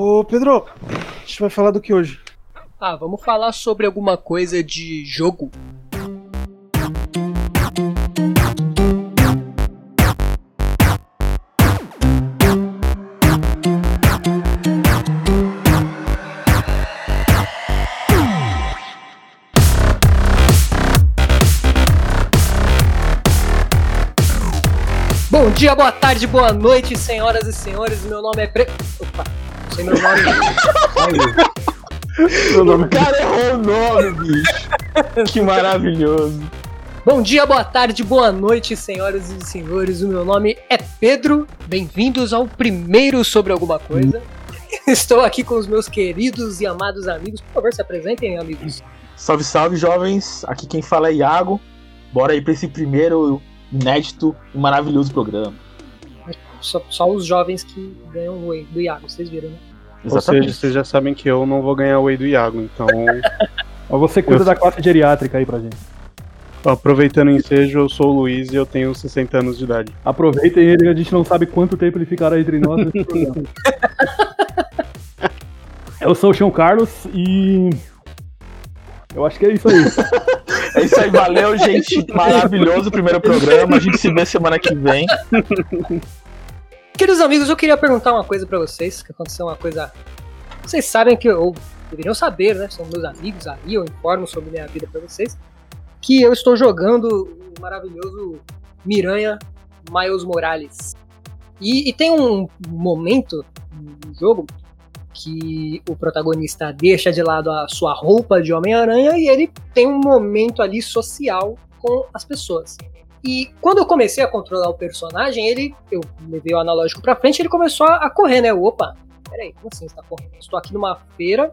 Ô, Pedro, a gente vai falar do que hoje? Ah, vamos falar sobre alguma coisa de jogo. Bom dia, boa tarde, boa noite, senhoras e senhores. Meu nome é Pre... Opa, meu nome. Meu nome... O cara errou o nome, bicho. Que maravilhoso. Bom dia, boa tarde, boa noite, senhoras e senhores. O meu nome é Pedro. Bem-vindos ao primeiro sobre alguma coisa. Estou aqui com os meus queridos e amados amigos. Por favor, se apresentem, amigos. Salve, salve, jovens. Aqui quem fala é Iago. Bora aí pra esse primeiro inédito e maravilhoso programa. Só, só os jovens que ganham o do Iago, vocês viram, né? Ou seja, vocês já sabem que eu não vou ganhar o Whey do Iago, então. Mas você cuida Eu- da classe geriátrica aí pra gente. Aproveitando o ensejo, eu sou o Luiz e eu tenho 60 anos de idade. Aproveitem ele, a gente não sabe quanto tempo ele ficará entre nós nesse programa. Eu sou o João Carlos e. Eu acho que é isso aí. É isso aí, valeu, gente. Maravilhoso o primeiro programa. A gente se vê semana que vem. Queridos amigos, eu queria perguntar uma coisa pra vocês, que aconteceu uma coisa. Vocês sabem que eu deveriam saber, né? São meus amigos aí, eu informo sobre minha vida pra vocês. Que eu estou jogando o maravilhoso Miranha Miles Morales. E, e tem um momento no jogo que o protagonista deixa de lado a sua roupa de Homem-Aranha e ele tem um momento ali social com as pessoas. E quando eu comecei a controlar o personagem, ele, eu levei o analógico pra frente, ele começou a, correr, né? Eu, Opa, peraí, como assim você tá correndo? Estou aqui numa feira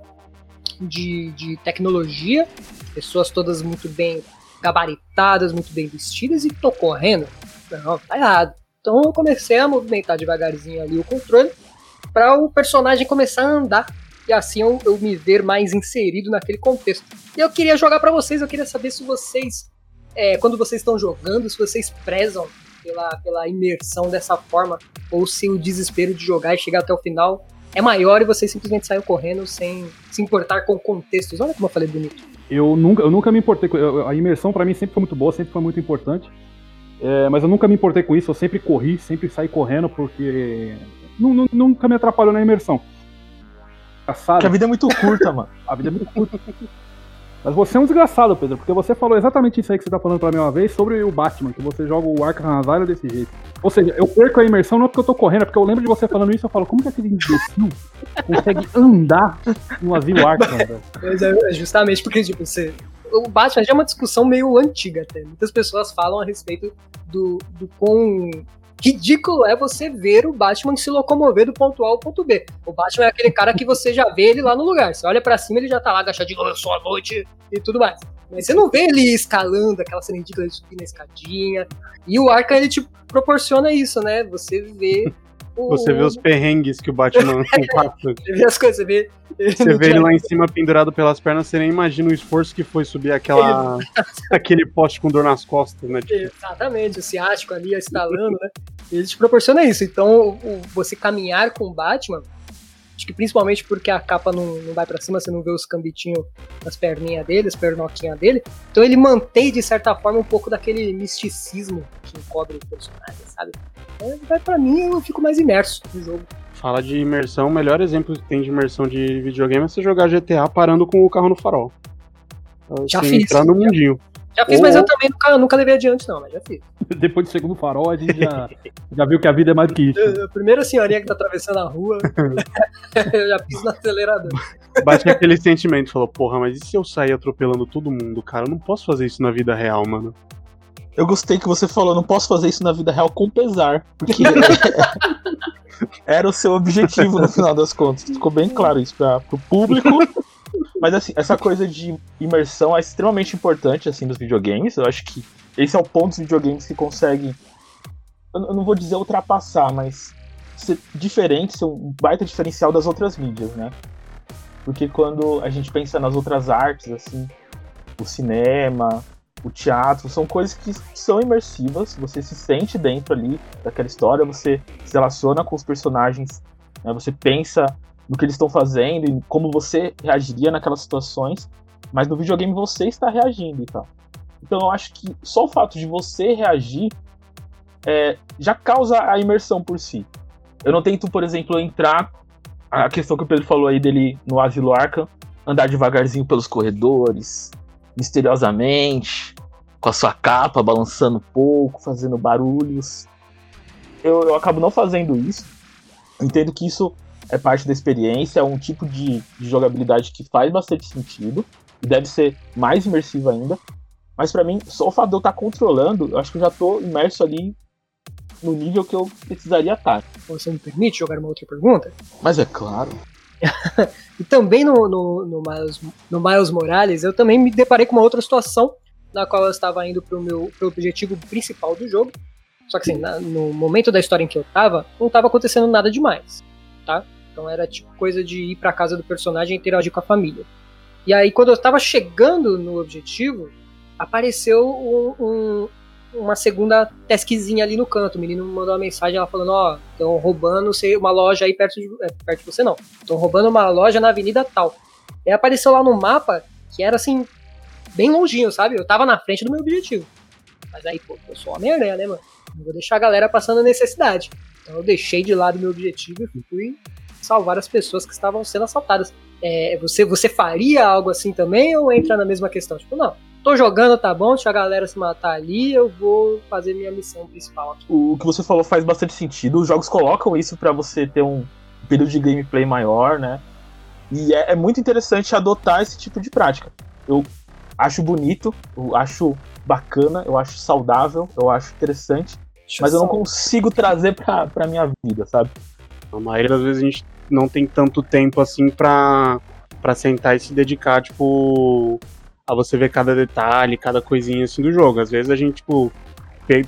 de, de tecnologia, pessoas todas muito bem gabaritadas, muito bem vestidas, e tô correndo? Não, tá errado. Então eu comecei a movimentar devagarzinho ali o controle para o personagem começar a andar e assim eu, eu me ver mais inserido naquele contexto. E eu queria jogar para vocês, eu queria saber se vocês é, quando vocês estão jogando, se vocês prezam pela, pela imersão dessa forma, ou se o desespero de jogar e chegar até o final é maior e vocês simplesmente saem correndo sem se importar com contextos. Olha como eu falei bonito. Eu nunca, eu nunca me importei com. eu- A imersão pra mim sempre foi muito boa, sempre foi muito importante. É, mas eu nunca me importei com isso, eu sempre corri, sempre saí correndo, porque. nu- nu- nunca me atrapalhou na imersão. Engraçado. Porque a vida é muito curta, mano. A vida é muito curta. Mas você é um desgraçado, Pedro, porque você falou exatamente isso aí que você tá falando pra mim uma vez sobre o Batman, que você joga o Arkham Asylum desse jeito. Ou seja, eu perco a imersão não porque eu tô correndo, é porque eu lembro de você falando isso e eu falo, como que aquele imbecil consegue andar no asilo Arkham, velho? Mas é justamente porque, tipo, você. O Batman já é uma discussão meio antiga até. Muitas pessoas falam a respeito do, do quão ridículo é você ver o Batman se locomover do ponto A ao ponto B. O Batman é aquele cara que você já vê ele lá no lugar. Você olha pra cima ele já tá lá agachadinho, "Oh, eu sou a noite e tudo mais. Mas você não vê ele escalando aquela cena ridícula de subir na escadinha. E o Arkham, ele te proporciona isso, né? Você vê. Você vê os perrengues que o Batman passa. Você vê as coisas, você vê. Você vê ele lá em cima pendurado pelas pernas, você nem imagina o esforço que foi subir aquela, aquele poste com dor nas costas, né? Tipo, Exatamente, o ciático ali estalando, né? Ele te proporciona isso. Então, o- você caminhar com o Batman, acho que principalmente porque a capa não, não vai pra cima, você não vê os cambitinhos nas perninhas dele, as pernoquinhas dele. Então, ele mantém, de certa forma, um pouco daquele misticismo que encobre o personagem, sabe? Então, vai pra mim, eu fico mais imerso no jogo. fala de imersão, o melhor exemplo que tem de imersão de videogame é você jogar GTA parando com o carro no farol. Já Você fiz. entrar no Já- mundinho. Já fiz, Ou- mas eu também nunca, nunca levei adiante, não, mas já fiz. Depois de segundo farol, a gente já, já viu que a vida é mais do que isso. A primeira senhorinha que tá atravessando a rua, eu já fiz no acelerador. Bate aquele sentimento, falou, porra, mas e se eu sair atropelando todo mundo, cara? Eu não posso fazer isso na vida real, mano. Eu gostei que você falou, não posso fazer isso na vida real com pesar. Porque era o seu objetivo no final das contas. Ficou bem claro isso para o público. Mas assim, essa coisa de imersão é extremamente importante assim nos videogames. Eu acho que esse é o ponto dos videogames que conseguem. Eu não vou dizer ultrapassar, mas ser diferente, ser um baita diferencial das outras mídias, né? Porque quando a gente pensa nas outras artes, assim, o cinema, o teatro, são coisas que são imersivas, você se sente dentro ali daquela história, você se relaciona com os personagens, né, você pensa no que eles estão fazendo e como você reagiria naquelas situações, mas no videogame você está reagindo e tal. Então eu acho que só o fato de você reagir é, já causa a imersão por si. Eu não tento, por exemplo, entrar. A questão que o Pedro falou aí dele no Asilo Arkham, andar devagarzinho pelos corredores, misteriosamente, com a sua capa balançando um pouco, fazendo barulhos. Eu, eu acabo não fazendo isso. Entendo que isso é parte da experiência, é um tipo de, de jogabilidade que faz bastante sentido e deve ser mais imersivo ainda. Mas para mim, só o fato de eu estar tá controlando, eu acho que eu já tô imerso ali no nível que eu precisaria estar. Você me permite jogar uma outra pergunta? Mas é claro. e também no, no, no, Miles, no Miles Morales, eu também me deparei com uma outra situação na qual eu estava indo pro meu pro objetivo principal do jogo. Só que assim, na, no momento da história em que eu tava, não tava acontecendo nada demais, tá? Então era tipo coisa de ir pra casa do personagem e interagir com a família. E aí, quando eu tava chegando no objetivo, apareceu um, um, uma segunda taskzinha ali no canto. O menino mandou uma mensagem ela falando, ó, oh, estão roubando uma loja aí perto de, é, perto de você não. Estão roubando uma loja na avenida tal. E apareceu lá no mapa que era assim, bem longinho, sabe? Eu tava na frente do meu objetivo. Mas aí, pô, eu sou Homem-Aranha, né, mano? Não vou deixar a galera passando necessidade. Então eu deixei de lado meu objetivo e fui salvar as pessoas que estavam sendo assaltadas. É, você, você faria algo assim também ou entra na mesma questão? Tipo, não, tô jogando, tá bom, deixa a galera se matar ali, eu vou fazer minha missão principal aqui. O que você falou faz bastante sentido. Os jogos colocam isso para você ter um período de gameplay maior, né? E é, é, muito interessante adotar esse tipo de prática. Eu acho bonito, eu acho bacana, eu acho saudável, eu acho interessante, Deixa mas eu não consigo trazer pra, pra minha vida, sabe? A maioria das vezes a gente não tem tanto tempo assim pra, pra sentar e se dedicar, tipo, a você ver cada detalhe, cada coisinha assim do jogo. Às vezes a gente, tipo,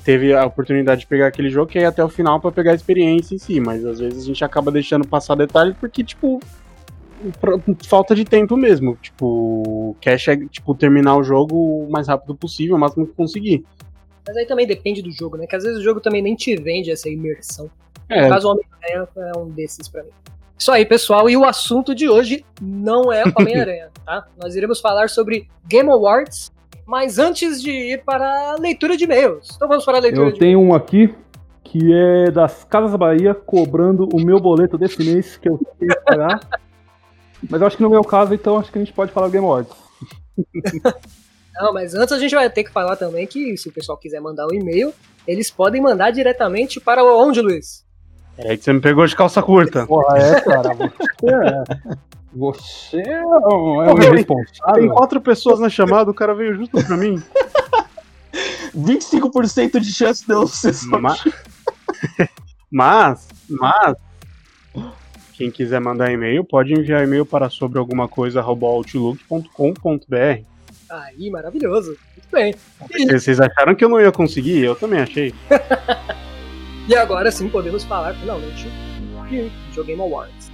teve a oportunidade de pegar aquele jogo que ia até o final para pegar a experiência em si, mas às vezes a gente acaba deixando passar detalhes porque, tipo, falta de tempo mesmo. Tipo, quer tipo, terminar o jogo o mais rápido possível, o máximo que conseguir. Mas aí também depende do jogo, né? Que às vezes o jogo também nem te vende essa imersão. É. No caso, o Homem-Aranha é um desses para mim. Isso aí, pessoal. E o assunto de hoje não é Homem-Aranha, tá? Nós iremos falar sobre Game Awards, mas antes de ir para a leitura de e-mails. Então vamos para a leitura Eu de tenho um aqui que é das Casas Bahia cobrando o meu boleto desse mês que eu tenho que pagar. mas eu acho que no meu caso, então, acho que a gente pode falar Game Awards. Não, mas antes a gente vai ter que falar também que se o pessoal quiser mandar um e-mail, eles podem mandar diretamente para onde, Luiz? É que você me pegou de calça curta. Porra, é, cara. Você é. Você é um, é um irresponsável. Tem quatro pessoas na chamada, o cara veio justo pra mim. 25% de chance de eu ser mas, mas, mas, quem quiser mandar e-mail, pode enviar e-mail para sobre alguma coisa outlook.com.br. Aí, maravilhoso. Muito bem. Vocês acharam que eu não ia conseguir? Eu também achei. E agora sim podemos falar finalmente de Video Game Awards.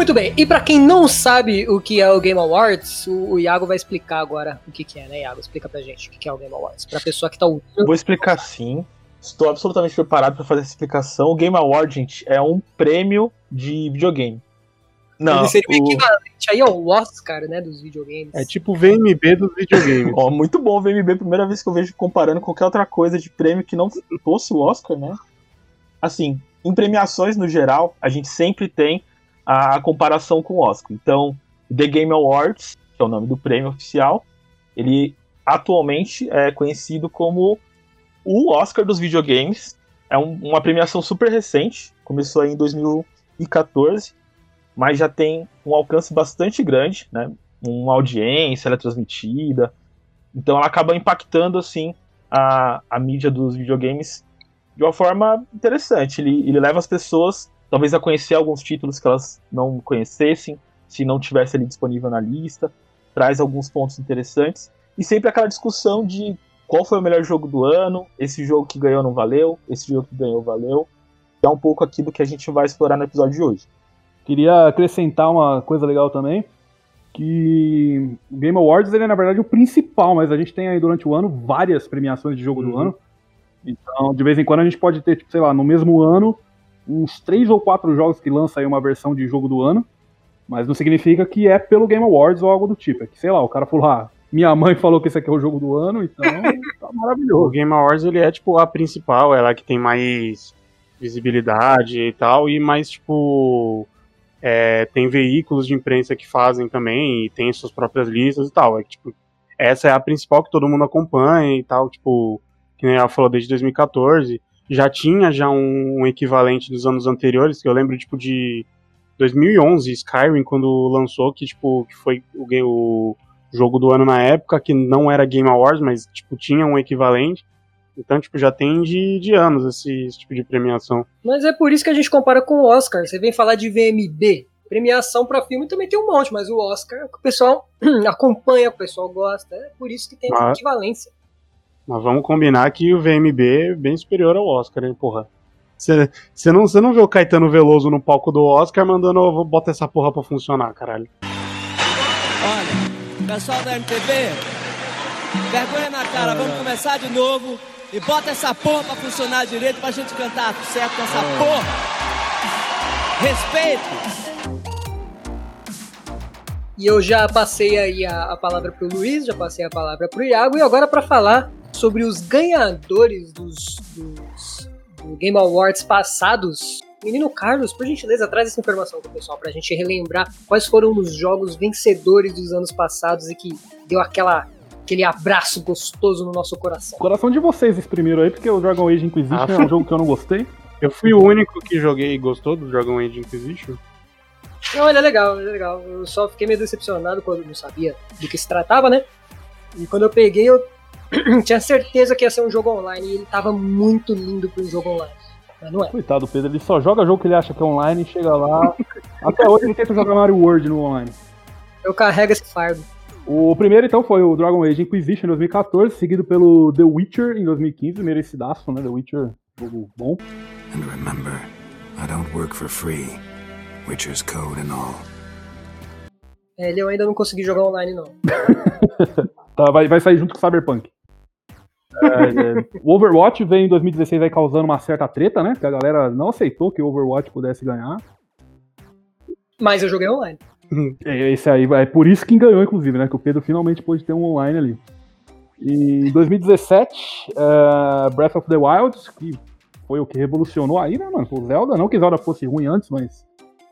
Muito bem, e para quem não sabe o que é o Game Awards, o, Iago vai explicar agora o que, que é, né, Iago? Explica pra gente o que é o Game Awards, pra pessoa que tá ouvindo. Vou explicar sim. Estou absolutamente preparado para fazer essa explicação. O Game Award, gente, é um prêmio de videogame. Não, Ele seria o equivalente aí ao Oscar, né, dos videogames. É tipo o VMB dos videogames. Ó, muito bom o VMB, primeira vez que eu vejo comparando qualquer outra coisa de prêmio que não fosse o Oscar, né? Assim, em premiações no geral, a gente sempre tem a comparação com o Oscar. Então, The Game Awards, que é o nome do prêmio oficial, ele atualmente é conhecido como o Oscar dos videogames. É um, uma premiação super recente, começou em 2014, mas já tem um alcance bastante grande, né? Uma audiência, ela é transmitida. Então ela acaba impactando assim a, a mídia dos videogames de uma forma interessante. Ele, ele leva as pessoas talvez a conhecer alguns títulos que elas não conhecessem, se não tivesse ali disponível na lista, traz alguns pontos interessantes. E sempre aquela discussão de qual foi o melhor jogo do ano, esse jogo que ganhou não valeu, esse jogo que ganhou valeu. É um pouco aquilo que a gente vai explorar no episódio de hoje. Queria acrescentar uma coisa legal também, que o Game Awards ele é na verdade o principal, mas a gente tem aí durante o ano várias premiações de jogo uhum. do ano. Então, de vez em quando a gente pode ter, tipo, sei lá, no mesmo ano, uns três ou quatro jogos que lança aí uma versão de jogo do ano. Mas não significa que é pelo Game Awards ou algo do tipo. É que, sei lá, o cara falou, ah, minha mãe falou que esse aqui é o jogo do ano, então tá maravilhoso. O Game Awards ele é tipo a principal, ela que tem mais visibilidade e tal, e mais tipo. É, tem veículos de imprensa que fazem também, e tem suas próprias listas e tal. É que, tipo, essa é a principal que todo mundo acompanha e tal, tipo, que nem ela falou desde 2014. Já tinha já um, um equivalente dos anos anteriores, que eu lembro, tipo, de 2011, Skyrim, quando lançou, que, tipo, que foi o, o jogo do ano na época, que não era Game Awards, mas, tipo, tinha um equivalente. Então, tipo, já tem de, de anos esse, esse, tipo de premiação. Mas é por isso que a gente compara com o Oscar. Você vem falar de VMB. Premiação para filme também tem um monte, mas o Oscar o o pessoal acompanha, o pessoal gosta. É por isso que tem essa equivalência. Mas vamos combinar que o VMB é bem superior ao Oscar, hein, porra. Você não, não vê o Caetano Veloso no palco do Oscar mandando bota essa porra pra funcionar, caralho. Olha, pessoal da MTV, vergonha na cara, vamos começar de novo e bota essa porra pra funcionar direito pra gente cantar certo essa é. porra. Respeito. E eu já passei aí a, a palavra pro Luiz, já passei a palavra pro Iago, e agora para falar sobre os ganhadores dos, dos Game Awards passados. Menino Carlos, por gentileza, traz essa informação pro pessoal pra gente relembrar quais foram os jogos vencedores dos anos passados e que deu aquela aquele abraço gostoso no nosso coração. Coração de vocês esse primeiro aí, porque o Dragon Age Inquisition ah, é um jogo que eu não gostei. Eu fui o único que joguei e gostou do Dragon Age Inquisition. Não, ele é legal, ele é legal. Eu só fiquei meio decepcionado quando não sabia do que se tratava, né? E quando eu peguei, eu tinha certeza que ia ser um jogo online e ele tava muito lindo para um jogo online. Mas não é. Coitado, Pedro, ele só joga jogo que ele acha que é online e chega lá. Até hoje ele tenta jogar Mario World no online. Eu carrego esse fardo. O primeiro, então, foi o Dragon Age Inquisition em 2014, seguido pelo The Witcher em 2015, merecidaço, né? The Witcher, jogo bom. And remember, I don't work for free. Witcher's code and all. É, ele eu ainda não consegui jogar online, não. tá, vai, vai sair junto com o Cyberpunk. É, é. O Overwatch veio em 2016 aí causando uma certa treta, né? Que a galera não aceitou que o Overwatch pudesse ganhar. Mas eu joguei online. É, esse aí, é por isso que ganhou, inclusive, né? Que o Pedro finalmente pôde ter um online ali. E em 2017, uh, Breath of the Wild, que foi o que revolucionou aí, né, mano? O Zelda, não que Zelda fosse ruim antes, mas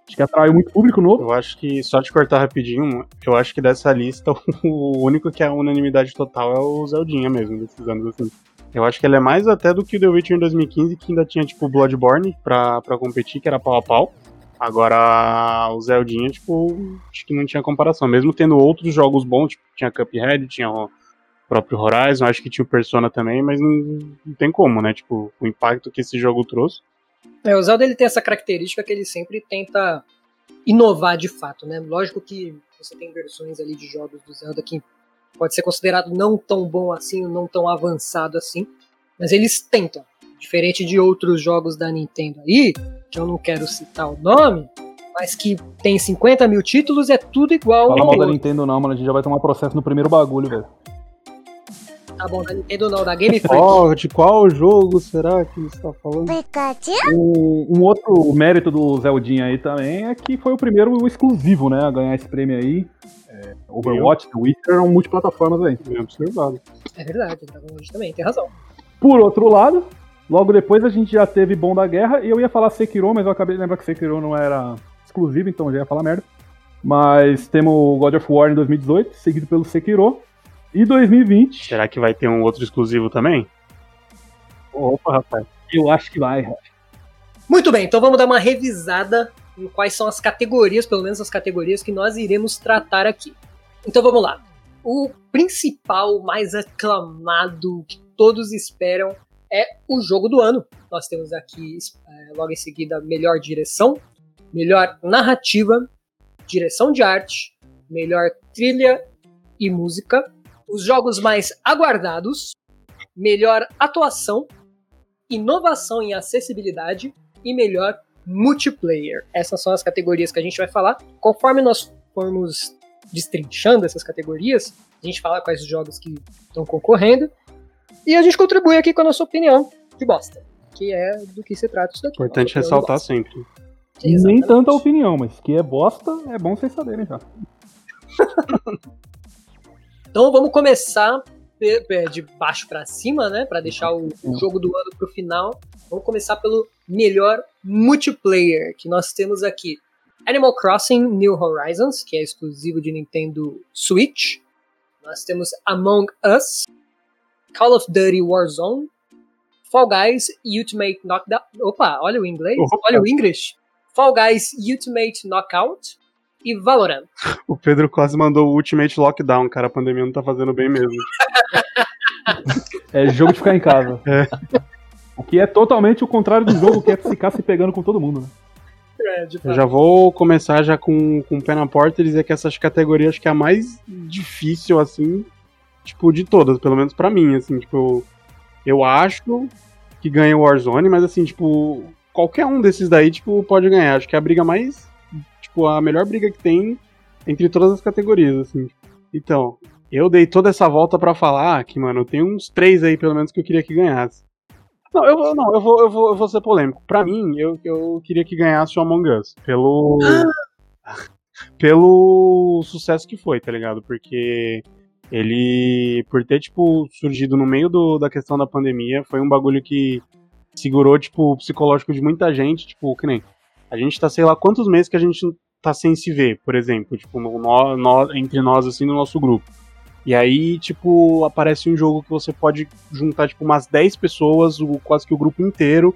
Acho que atraiu muito público novo. Eu acho que, só te cortar rapidinho, eu acho que dessa lista, o único que é a unanimidade total é o Zeldinha mesmo, desses anos assim. Eu acho que ele é mais até do que o The Witcher em 2015, que ainda tinha, tipo, Bloodborne pra, pra competir, que era pau a pau. Agora, o Zeldinha, tipo, acho que não tinha comparação. Mesmo tendo outros jogos bons, tipo, tinha Cuphead, tinha o próprio Horizon, acho que tinha o Persona também, mas não, não tem como, né? Tipo, o impacto que esse jogo trouxe. É, o Zelda ele tem essa característica que ele sempre tenta inovar de fato, né? Lógico que você tem versões ali de jogos do Zelda que pode ser considerado não tão bom assim, não tão avançado assim, mas eles tentam. Diferente de outros jogos da Nintendo aí, que eu não quero citar o nome, mas que tem 50 mil títulos, é tudo igual. Fala mal da Nintendo não, mano, a gente já vai tomar processo no primeiro bagulho, velho. Tá bom, da Nintendo não, da Game Freak. Oh, de qual jogo será que você está falando? Um, um, outro mérito do Zeldinha aí também é que foi o primeiro exclusivo, né, a ganhar esse prêmio aí. É, Overwatch, The Witcher eram multiplataformas aí. Bem observado. É verdade, Dragon Age também, tem razão. Por outro lado, logo depois a gente já teve Bom da Guerra, e eu ia falar Sekiro, mas eu acabei de lembrar que Sekiro não era exclusivo, então já ia falar merda. Mas temos God of War em 2018, seguido pelo Sekiro. E 2020. Será que vai ter um outro exclusivo também? Opa, rapaz. Eu acho que vai. Muito bem, então vamos dar uma revisada em quais são as categorias, pelo menos as categorias que nós iremos tratar aqui. Então vamos lá. O principal, mais aclamado, que todos esperam, é o jogo do ano. nós temos aqui é, logo em seguida melhor direção, melhor narrativa, direção de arte, melhor trilha e música, os jogos mais aguardados, melhor atuação, inovação em acessibilidade e melhor multiplayer. Essas são as categorias que a gente vai falar. Conforme nós formos destrinchando essas categorias, a gente fala quais jogos que estão concorrendo e a gente contribui aqui com a nossa opinião de bosta, que é do que se trata isso daqui. Importante ressaltar sempre. Nem tanta opinião, mas que é bosta, é bom vocês saberem já. então vamos começar de baixo para cima, né, para deixar o, o jogo do ano pro final. Vamos começar pelo melhor multiplayer que nós temos aqui. Animal Crossing New Horizons, que é exclusivo de Nintendo Switch. Nós temos Among Us, Call of Duty Warzone, Fall Guys Ultimate Knockdown. Opa, olha o inglês, olha o English. Fall Guys Ultimate Knockout e Valorant. O Pedro quase mandou o Ultimate Lockdown, cara. A pandemia não tá fazendo bem mesmo. é jogo de ficar em casa. É. O que é totalmente o contrário do jogo, que é ficar se pegando com todo mundo, né? É, Eu já vou começar já com, com o pé na porta e dizer que essas categorias acho que é a mais difícil, assim, tipo, de todas, pelo menos para mim, assim, tipo, eu acho que ganha o Warzone, mas assim, tipo, qualquer um desses daí, tipo, pode ganhar. Acho que é a briga mais, tipo, a melhor briga que tem entre todas as categorias, assim. Então, eu dei toda essa volta para falar que, mano, tem uns três aí, pelo menos, que eu queria que ganhasse. Não, eu, não, eu, vou, eu, vou, eu vou ser polêmico. Pra mim, eu, eu queria que ganhasse o Among Us. Pelo. pelo sucesso que foi, tá ligado? Porque ele, por ter, tipo, surgido no meio do, da questão da pandemia, foi um bagulho que segurou, tipo, o psicológico de muita gente, tipo, que nem. A gente tá, sei lá, quantos meses que a gente tá sem se ver, por exemplo, tipo, no, no, entre nós, assim, no nosso grupo. E aí, tipo, aparece um jogo que você pode juntar, tipo, umas 10 pessoas, o, quase que o grupo inteiro,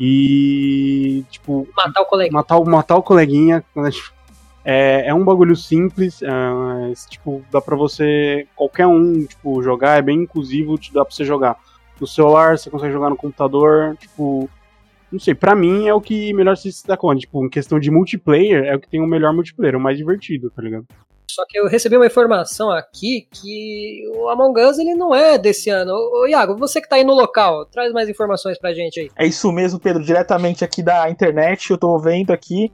e, tipo... Matar o coleguinha. Matar, matar o coleguinha, né, tipo, é, é um bagulho simples, é, tipo, dá pra você, qualquer um, tipo, jogar, é bem inclusivo, dá pra você jogar no celular, você consegue jogar no computador, tipo, não sei, pra mim é o que melhor se dá conta, tipo, em questão de multiplayer, é o que tem o melhor multiplayer, o mais divertido, tá ligado? Só que eu recebi uma informação aqui que o Among Us ele não é desse ano. Ô, Iago, você que tá aí no local, traz mais informações pra gente aí. É isso mesmo, Pedro, diretamente aqui da internet, eu tô vendo aqui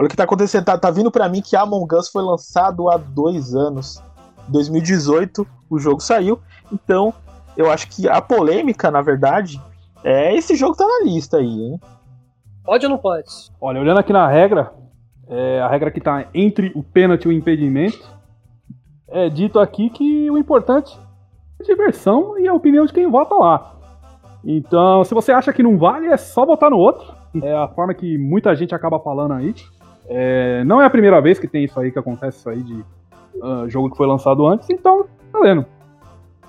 Olha o que tá acontecendo. Tá, tá vindo para mim que Among Us foi lançado há dois anos. 2018 o jogo saiu. Então, eu acho que a polêmica, na verdade, é esse jogo tá na lista aí, hein? Pode ou não pode? Olha, olhando aqui na regra, é, a regra que tá entre o pênalti e o impedimento, é dito aqui que o importante é a diversão e a opinião de quem vota lá. Então, se você acha que não vale, é só votar no outro. É a forma que muita gente acaba falando aí. É, não é a primeira vez que tem isso aí, que acontece isso aí de uh, jogo que foi lançado antes, então, tá lendo.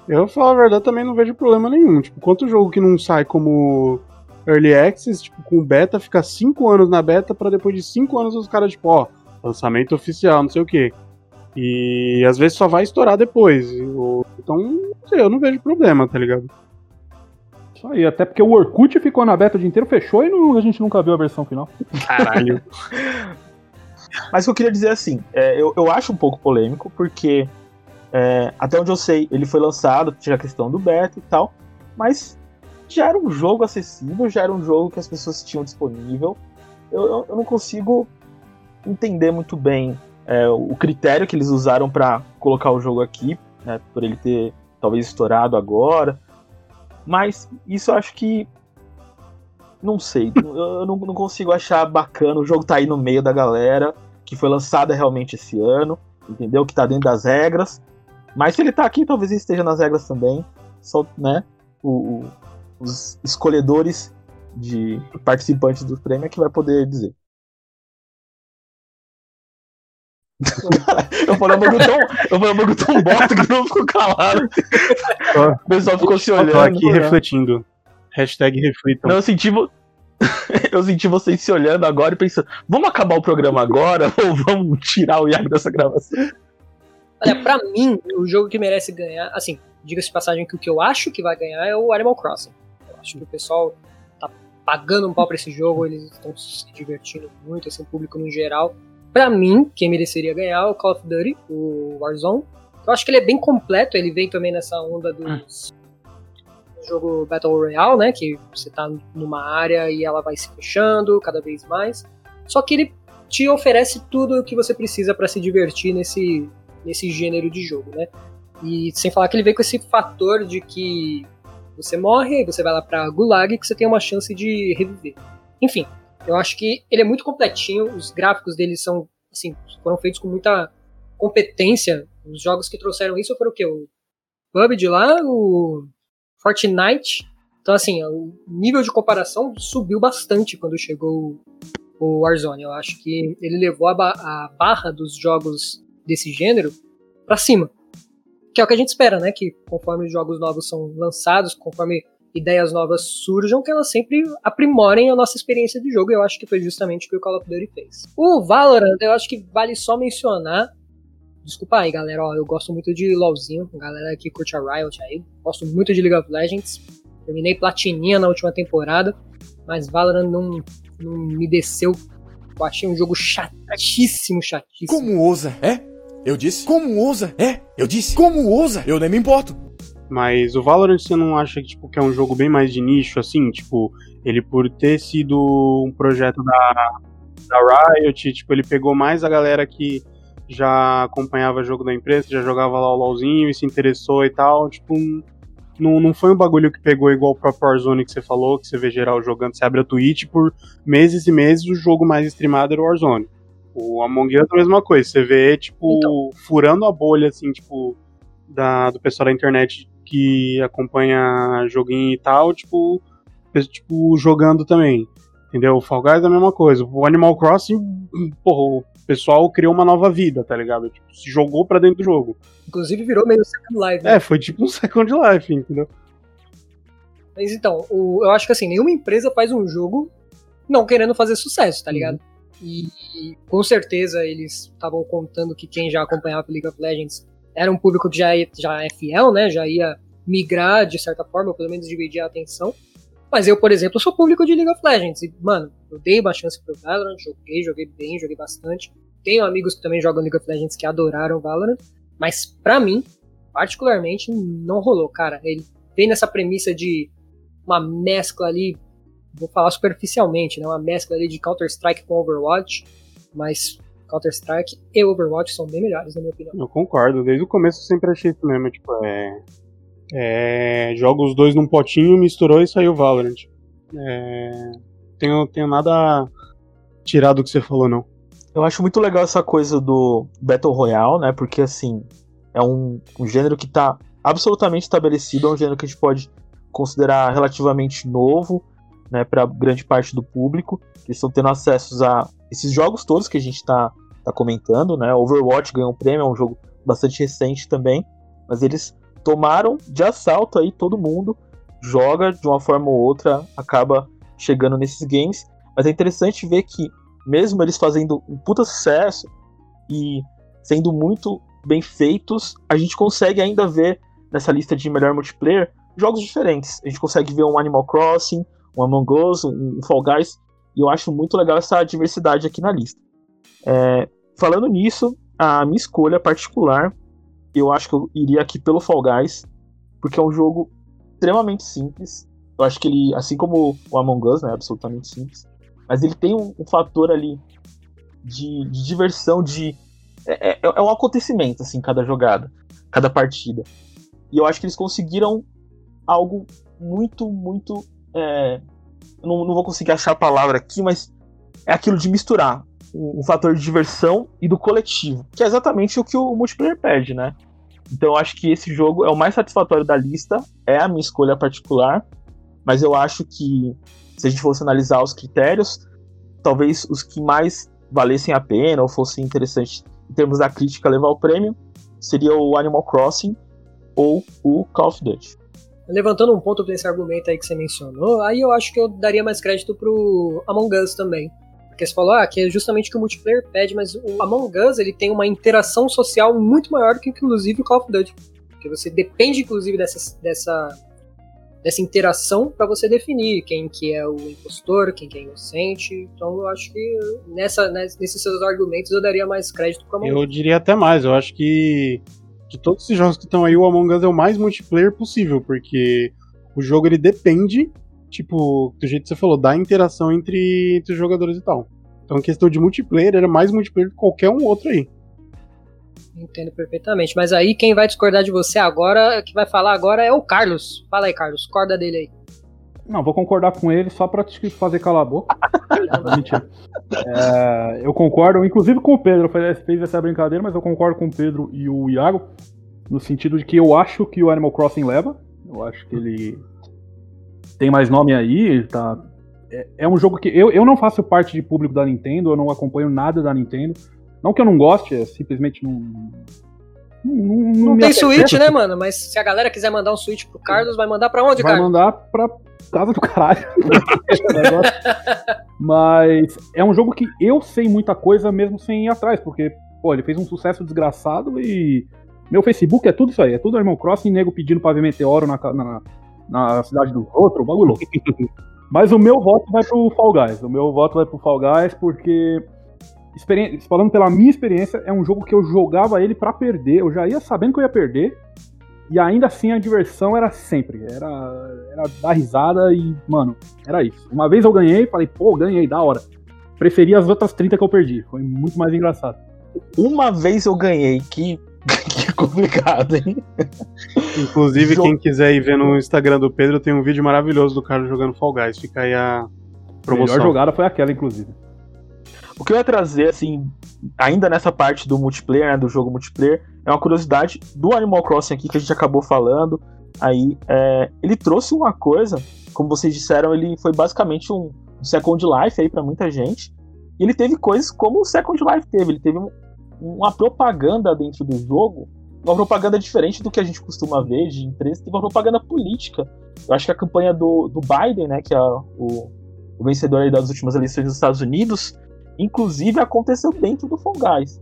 Eu, pra falar a verdade, também não vejo problema nenhum. Tipo, quanto jogo que não sai como Early Access, tipo, com beta, fica 5 anos na beta para depois de 5 anos os caras, tipo, ó, lançamento oficial, não sei o que. E às vezes só vai estourar depois. Então, não sei, eu não vejo problema, tá ligado? Isso aí, até porque o Orkut ficou na beta o dia inteiro, fechou e não, a gente nunca viu a versão final. Caralho. Mas o que eu queria dizer assim, é, eu, eu acho um pouco polêmico, porque é, até onde eu sei, ele foi lançado, tinha a questão do beta e tal, mas já era um jogo acessível, já era um jogo que as pessoas tinham disponível. Eu, eu, eu não consigo entender muito bem é, o critério que eles usaram para colocar o jogo aqui, né, por ele ter talvez estourado agora. Mas isso eu acho que não sei, eu não, não, consigo achar bacana. O jogo tá aí no meio da galera, que foi lançada realmente esse ano, entendeu? Que tá dentro das regras. Mas se ele tá aqui, talvez ele esteja nas regras também. Só, né? O, o, os escolhedores de participantes do prêmio é que vai poder dizer. eu falei um bagulho tão, eu falei um bagulho tão bosta que não ficou calado. O pessoal ficou se olhando. Eu tô aqui refletindo. Hashtag reflitam. Não, eu senti, eu senti vocês se olhando agora e pensando, vamos acabar o programa agora ou vamos tirar o Iago dessa gravação? Olha, pra mim, o jogo que merece ganhar, assim, diga-se de passagem que o que eu acho que vai ganhar é o Animal Crossing. Eu acho que o pessoal tá pagando um pau pra esse jogo, eles estão se divertindo muito, assim, o público no geral. Pra mim, quem mereceria ganhar é o Call of Duty, o Warzone. Eu acho que ele é bem completo, ele vem também nessa onda dos do jogo Battle Royale, né? Que você tá numa área e ela vai se fechando cada vez mais. Só que ele te oferece tudo o que você precisa para se divertir nesse, nesse gênero de jogo, né? E sem falar que ele vem com esse fator de que você morre, você vai lá pra Gulag que você tem uma chance de reviver. Enfim, eu acho que ele é muito completinho, os gráficos dele são, assim, foram feitos com muita competência. Os jogos que trouxeram isso foram o quê? O PUBG lá, o Fortnite. Então, assim, o nível de comparação subiu bastante quando chegou o Warzone. Eu acho que ele levou a, ba a barra dos jogos desse gênero para cima. Que é o que a gente espera, né? Que conforme os jogos novos são lançados, conforme ideias novas surjam, que elas sempre aprimorem a nossa experiência de jogo. Eu acho que foi justamente o que o Call of Duty fez. O Valorant, eu acho que vale só mencionar. Desculpa aí, galera. Ó, eu gosto muito de LoLzinho. Galera que curte a Riot aí. Gosto muito de League of Legends. Terminei platininha na última temporada. Mas Valorant não, não me desceu. Eu achei um jogo chatíssimo, chatíssimo. Como ousa? É? Eu disse. Como ousa? É? Eu disse. Como ousa? Eu nem me importo. Mas o Valorant você não acha que, tipo, que é um jogo bem mais de nicho, assim? Tipo, ele por ter sido um projeto da, da Riot, tipo, ele pegou mais a galera que já acompanhava o jogo da empresa, já jogava lá o LoLzinho e se interessou e tal. Tipo, não, não foi um bagulho que pegou igual o próprio Warzone que você falou, que você vê geral jogando, você abre a Twitch, por meses e meses o jogo mais streamado era o Warzone. O Among Us é a mesma coisa, você vê, tipo, então. furando a bolha, assim, tipo, da, do pessoal da internet que acompanha joguinho e tal, tipo, tipo, jogando também. Entendeu? O Fall Guys é a mesma coisa. O Animal Crossing, porra, o pessoal criou uma nova vida, tá ligado? Tipo, se jogou pra dentro do jogo. Inclusive virou meio Second Life. Né? É, foi tipo um Second Life, entendeu? Mas então, o, eu acho que assim, nenhuma empresa faz um jogo não querendo fazer sucesso, tá ligado? Uhum. E, e, com certeza eles estavam contando que quem já acompanhava League of Legends era um público que já, já é fiel, né? Já ia migrar de certa forma, ou pelo menos dividir a atenção. Mas eu, por exemplo, sou público de League of Legends. E, mano, eu dei uma chance pro Valorant, joguei, joguei bem, joguei bastante. Tenho amigos que também jogam League of Legends que adoraram Valorant. Mas para mim, particularmente, não rolou, cara. Ele vem nessa premissa de uma mescla ali, vou falar superficialmente, né? Uma mescla ali de Counter-Strike com Overwatch. Mas Counter-Strike e Overwatch são bem melhores, na minha opinião. Eu concordo. Desde o começo eu sempre achei isso mesmo. Tipo, é é, joga os dois num potinho, misturou e saiu Valorant. É, tenho, tenho nada a tirar do que você falou, não. Eu acho muito legal essa coisa do Battle Royale, né? Porque assim, é um, um gênero que está absolutamente estabelecido, é um gênero que a gente pode considerar relativamente novo, né, para grande parte do público, que estão tendo acesso a esses jogos todos que a gente está tá comentando, né? Overwatch ganhou um prêmio, é um jogo bastante recente também, mas eles tomaram de assalto aí todo mundo, joga de uma forma ou outra, acaba chegando nesses games. Mas é interessante ver que, mesmo eles fazendo um puta sucesso e sendo muito bem feitos, a gente consegue ainda ver nessa lista de melhor multiplayer jogos diferentes. A gente consegue ver um Animal Crossing, um Among Us, um Fall Guys, e eu acho muito legal essa diversidade aqui na lista. É, falando nisso, a minha escolha particular eu acho que eu iria aqui pelo Fall Guys, porque é um jogo extremamente simples. Eu acho que ele, assim como o Among Us, né, é absolutamente simples, mas ele tem um, um fator ali de, de diversão, de é, é, é, um acontecimento assim cada jogada, cada partida. E eu acho que eles conseguiram algo muito, muito é, não, não vou conseguir achar a palavra aqui, mas é aquilo de misturar um, fator de diversão e do coletivo, que é exatamente o que o multiplayer pede, né? Então eu acho que esse jogo é o mais satisfatório da lista, é a minha escolha particular, mas eu acho que se a gente fosse analisar os critérios, talvez os que mais valessem a pena ou fossem interessantes em termos da crítica levar o prêmio seria o Animal Crossing ou o Call of Duty. Levantando um ponto desse argumento aí que você mencionou, aí eu acho que eu daria mais crédito pro Among Us também. Porque você falou, ah, que é justamente o que o multiplayer pede, mas o Among Us ele tem uma interação social muito maior do que inclusive o Call of Duty. Porque você depende, inclusive, dessa, dessa dessa interação para você definir quem que é o impostor, quem que é inocente. Então eu acho que nessa, ness- nesses seus argumentos eu daria mais crédito pra Among Us. Eu diria até mais, eu acho que de todos esses jogos que estão aí, o Among Us é o mais multiplayer possível, porque o jogo ele depende, tipo, do jeito que você falou, da interação entre, entre os jogadores e tal. Então, em questão de multiplayer, era mais multiplayer que qualquer um outro aí. Entendo perfeitamente. Mas aí quem vai discordar de você agora, que vai falar agora é o Carlos. Fala aí, Carlos. Corda dele aí. Não, vou concordar com ele só pra te fazer calar a boca. Mentira. É, eu concordo, inclusive com o Pedro, fez essa brincadeira, mas eu concordo com o Pedro e o Iago, no sentido de que eu acho que o Animal Crossing leva. Eu acho que ele tem mais nome aí, ele tá. É, é um jogo que. Eu, eu não faço parte de público da Nintendo, eu não acompanho nada da Nintendo. Não que eu não goste, é simplesmente não. Não, não, Não tem apetece, Switch, né, mano? Mas se a galera quiser mandar um Switch pro Carlos, vai mandar pra onde, vai Carlos? mandar pra casa do caralho. Mas é um jogo que eu sei muita coisa mesmo sem ir atrás, porque, pô, ele fez um sucesso desgraçado e. Meu Facebook é tudo isso aí, é tudo Animal Crossing, nego pedindo pra ver meteoro na, na, na cidade do outro, bagulho louco. Mas o meu voto vai pro Fall Guys. O meu voto vai pro Fall Guys porque. Falando pela minha experiência, é um jogo que eu jogava ele pra perder. Eu já ia sabendo que eu ia perder. E ainda assim a diversão era sempre. Era, era dar risada e, mano, era isso. Uma vez eu ganhei, falei, pô, ganhei, da hora. Preferi as outras 30 que eu perdi. Foi muito mais engraçado. Uma vez eu ganhei, que, que complicado, hein? Inclusive, quem quiser ir ver no Instagram do Pedro, tem um vídeo maravilhoso do Carlos jogando Fall Guys. Fica aí a A promoção. melhor jogada foi aquela, inclusive. O que eu ia trazer, assim, ainda nessa parte do multiplayer, né, do jogo multiplayer, é uma curiosidade do Animal Crossing aqui que a gente acabou falando. Aí, é, ele trouxe uma coisa, como vocês disseram, ele foi basicamente um, Second Life aí pra muita gente. E ele teve coisas como o Second Life teve. Ele teve um- uma propaganda dentro do jogo, uma propaganda diferente do que a gente costuma ver de empresa, teve uma propaganda política. Eu acho que a campanha do, do Biden, né, que é o, o vencedor das últimas eleições dos Estados Unidos, inclusive aconteceu dentro do Fall Guys.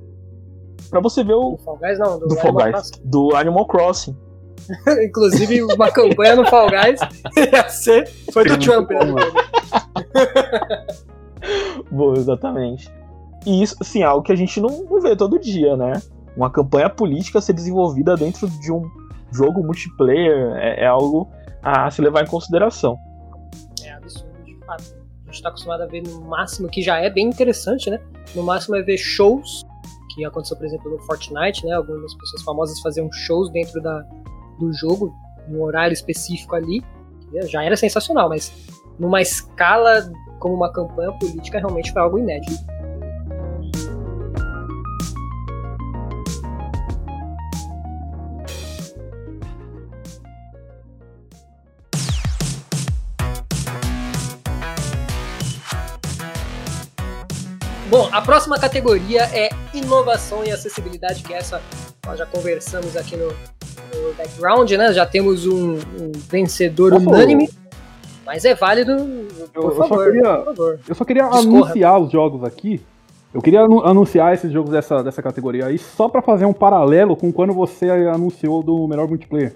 Pra você ver o Do Fall Guys não, do, do Fall Animal Guys, do Animal Crossing. Crossing. Inclusive, uma campanha no Fall Guys ia ser. Foi do Trump, né? Boa, exatamente. E isso, assim, é algo que a gente não, não vê todo dia, né? Uma campanha política ser desenvolvida dentro de um jogo multiplayer é, é algo a se levar em consideração. É absurdo, de fato. A gente tá acostumado a ver no máximo, que já é bem interessante, né? No máximo é ver shows, aconteceu, por exemplo, no Fortnite, né? Algumas pessoas famosas faziam shows dentro da, do jogo, num horário específico ali. Já era sensacional, mas numa escala como uma campanha política realmente foi algo inédito. Bom, a próxima categoria é inovação e acessibilidade, que essa nós já conversamos aqui no, no background, né? Já temos um, um vencedor Posso- unânime, mas é válido, por eu só favor, queria- por favor. Eu só queria Discorra. anunciar os jogos aqui. Eu queria anu- anunciar esses jogos dessa, dessa categoria aí só pra fazer um paralelo com quando você anunciou do melhor multiplayer.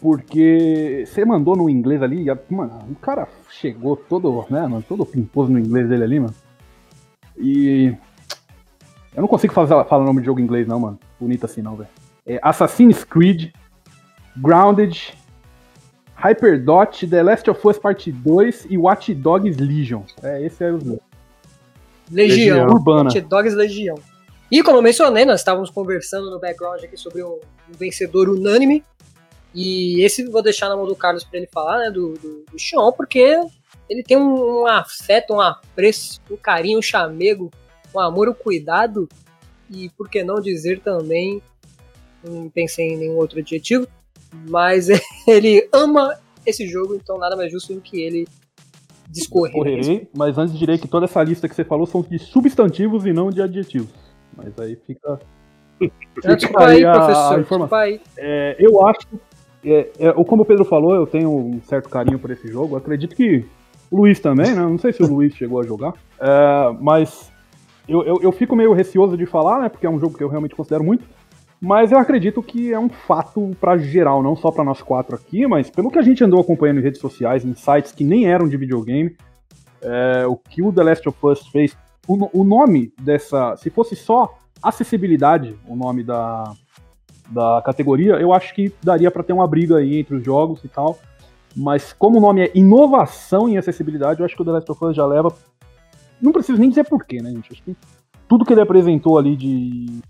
Porque você mandou no inglês ali, e mano, o cara chegou todo, né, mano, todo pimposo no inglês dele ali, mano. E. Eu não consigo fazer, falar o nome de jogo em inglês, não, mano. Bonito assim, não, velho. É Assassin's Creed, Grounded, Hyperdot, The Last of Us Part 2 e Watch Dogs Legion. É, esse é os meus. Legião. Legião. Urbana. Hot Dogs Legião. E como eu mencionei, nós estávamos conversando no background aqui sobre um, um vencedor unânime. E esse eu vou deixar na mão do Carlos para ele falar, né? Do, do, do Xion, porque ele tem um, um afeto, um apreço, um carinho, um chamego, um amor, um cuidado. E por que não dizer também, não pensei em nenhum outro adjetivo, mas ele ama esse jogo, então nada mais justo do que ele discorrer. Correrei, mas antes direi que toda essa lista que você falou são de substantivos e não de adjetivos. Mas aí fica. Desculpa aí, a- a professor. Desculpa aí. É, eu acho. É, é, como o Pedro falou, eu tenho um certo carinho por esse jogo. Eu acredito que Luiz também, né? Não sei se o Luiz chegou a jogar. É, mas eu, eu, eu fico meio receoso de falar, né? Porque é um jogo que eu realmente considero muito. Mas eu acredito que é um fato para geral, não só para nós quatro aqui, mas pelo que a gente andou acompanhando em redes sociais, em sites que nem eram de videogame, é, o que o The Last of Us fez, o, o, nome dessa, se fosse só acessibilidade, o nome da, da categoria, eu acho que daria para ter uma briga aí entre os jogos e tal. Mas como o nome é inovação em acessibilidade, eu acho que o The Last of Us já leva. Não preciso nem dizer porquê, né, gente? Acho que tudo que ele apresentou ali de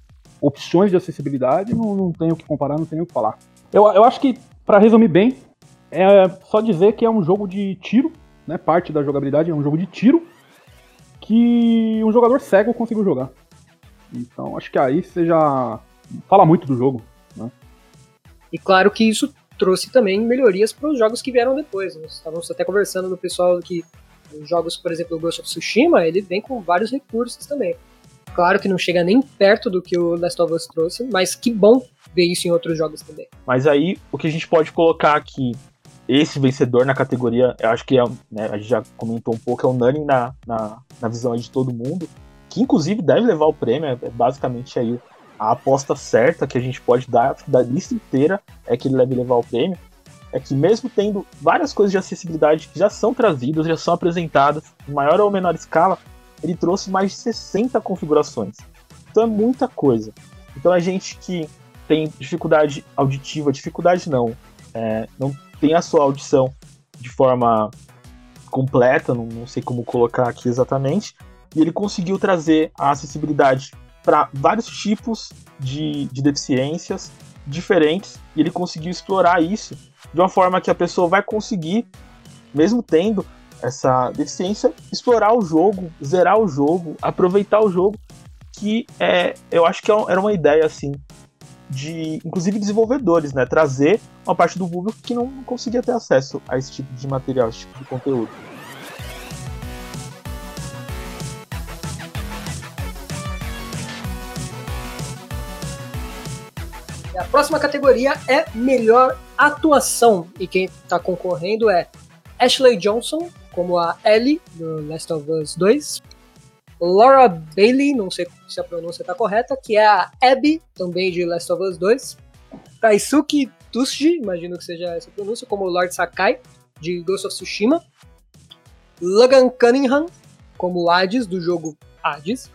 opções de acessibilidade, não, não tenho o que comparar, não tenho o que falar. Eu, eu acho que, para resumir bem, é só dizer que é um jogo de tiro, né? Parte da jogabilidade é um jogo de tiro que um jogador cego conseguiu jogar. Então acho que aí você já fala muito do jogo. Né? E claro que isso trouxe também melhorias para os jogos que vieram depois. Nós estávamos até conversando no pessoal que os jogos, por exemplo, o Ghost of Tsushima, ele vem com vários recursos também. Claro que não chega nem perto do que o Last of Us trouxe, mas que bom ver isso em outros jogos também. Mas aí, o que a gente pode colocar aqui, esse vencedor na categoria, eu acho que é, né, a gente já comentou um pouco, é unânime na, na, na visão de todo mundo, que inclusive deve levar o prêmio, é basicamente aí a aposta certa que a gente pode dar da lista inteira é que ele deve levar o prêmio. É que mesmo tendo várias coisas de acessibilidade que já são trazidas, já são apresentadas, em maior ou menor escala, ele trouxe mais de 60 configurações. Então é muita coisa. Então a gente que tem dificuldade auditiva, dificuldade não, é, não tem a sua audição de forma completa, não, não sei como colocar aqui exatamente, e ele conseguiu trazer a acessibilidade para vários tipos de, de deficiências diferentes, e ele conseguiu explorar isso de uma forma que a pessoa vai conseguir, mesmo tendo essa deficiência, explorar o jogo, zerar o jogo, aproveitar o jogo, que é, eu acho que é era uma ideia assim de, inclusive desenvolvedores, né, trazer uma parte do público que não conseguia ter acesso a esse tipo de material, esse tipo de conteúdo. A próxima categoria é melhor atuação e quem está concorrendo é Ashley Johnson como a Ellie do Last of Us 2. Laura Bailey, não sei se a pronúncia está correta, que é a Abby, também de Last of Us 2. Taisuke Tsuji, imagino que seja essa pronúncia, como Lord Sakai, de Ghost of Tsushima. Logan Cunningham, como Hades, do jogo Hades.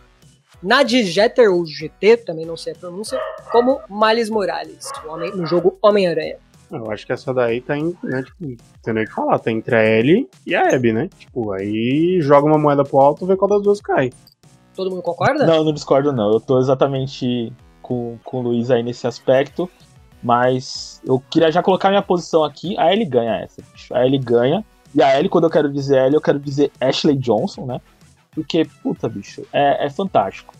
Nadia Jeter, ou GT, também não sei a pronúncia, como Miles Morales, no jogo Homem-Aranha. Eu acho que essa daí tá em, né, tipo, tem nem o que falar, tá entre a Ellie e a Abby, né? Tipo, aí joga uma moeda pro alto e vê qual das duas cai. Todo mundo concorda? Não, não discordo não. Eu tô exatamente com, com o Luiz aí nesse aspecto, mas eu queria já colocar minha posição aqui. A Ellie ganha essa. Bicho. A Ellie ganha. E a Ellie, quando eu quero dizer Ellie, eu quero dizer Ashley Johnson, né? Porque, puta, bicho, é, é fantástico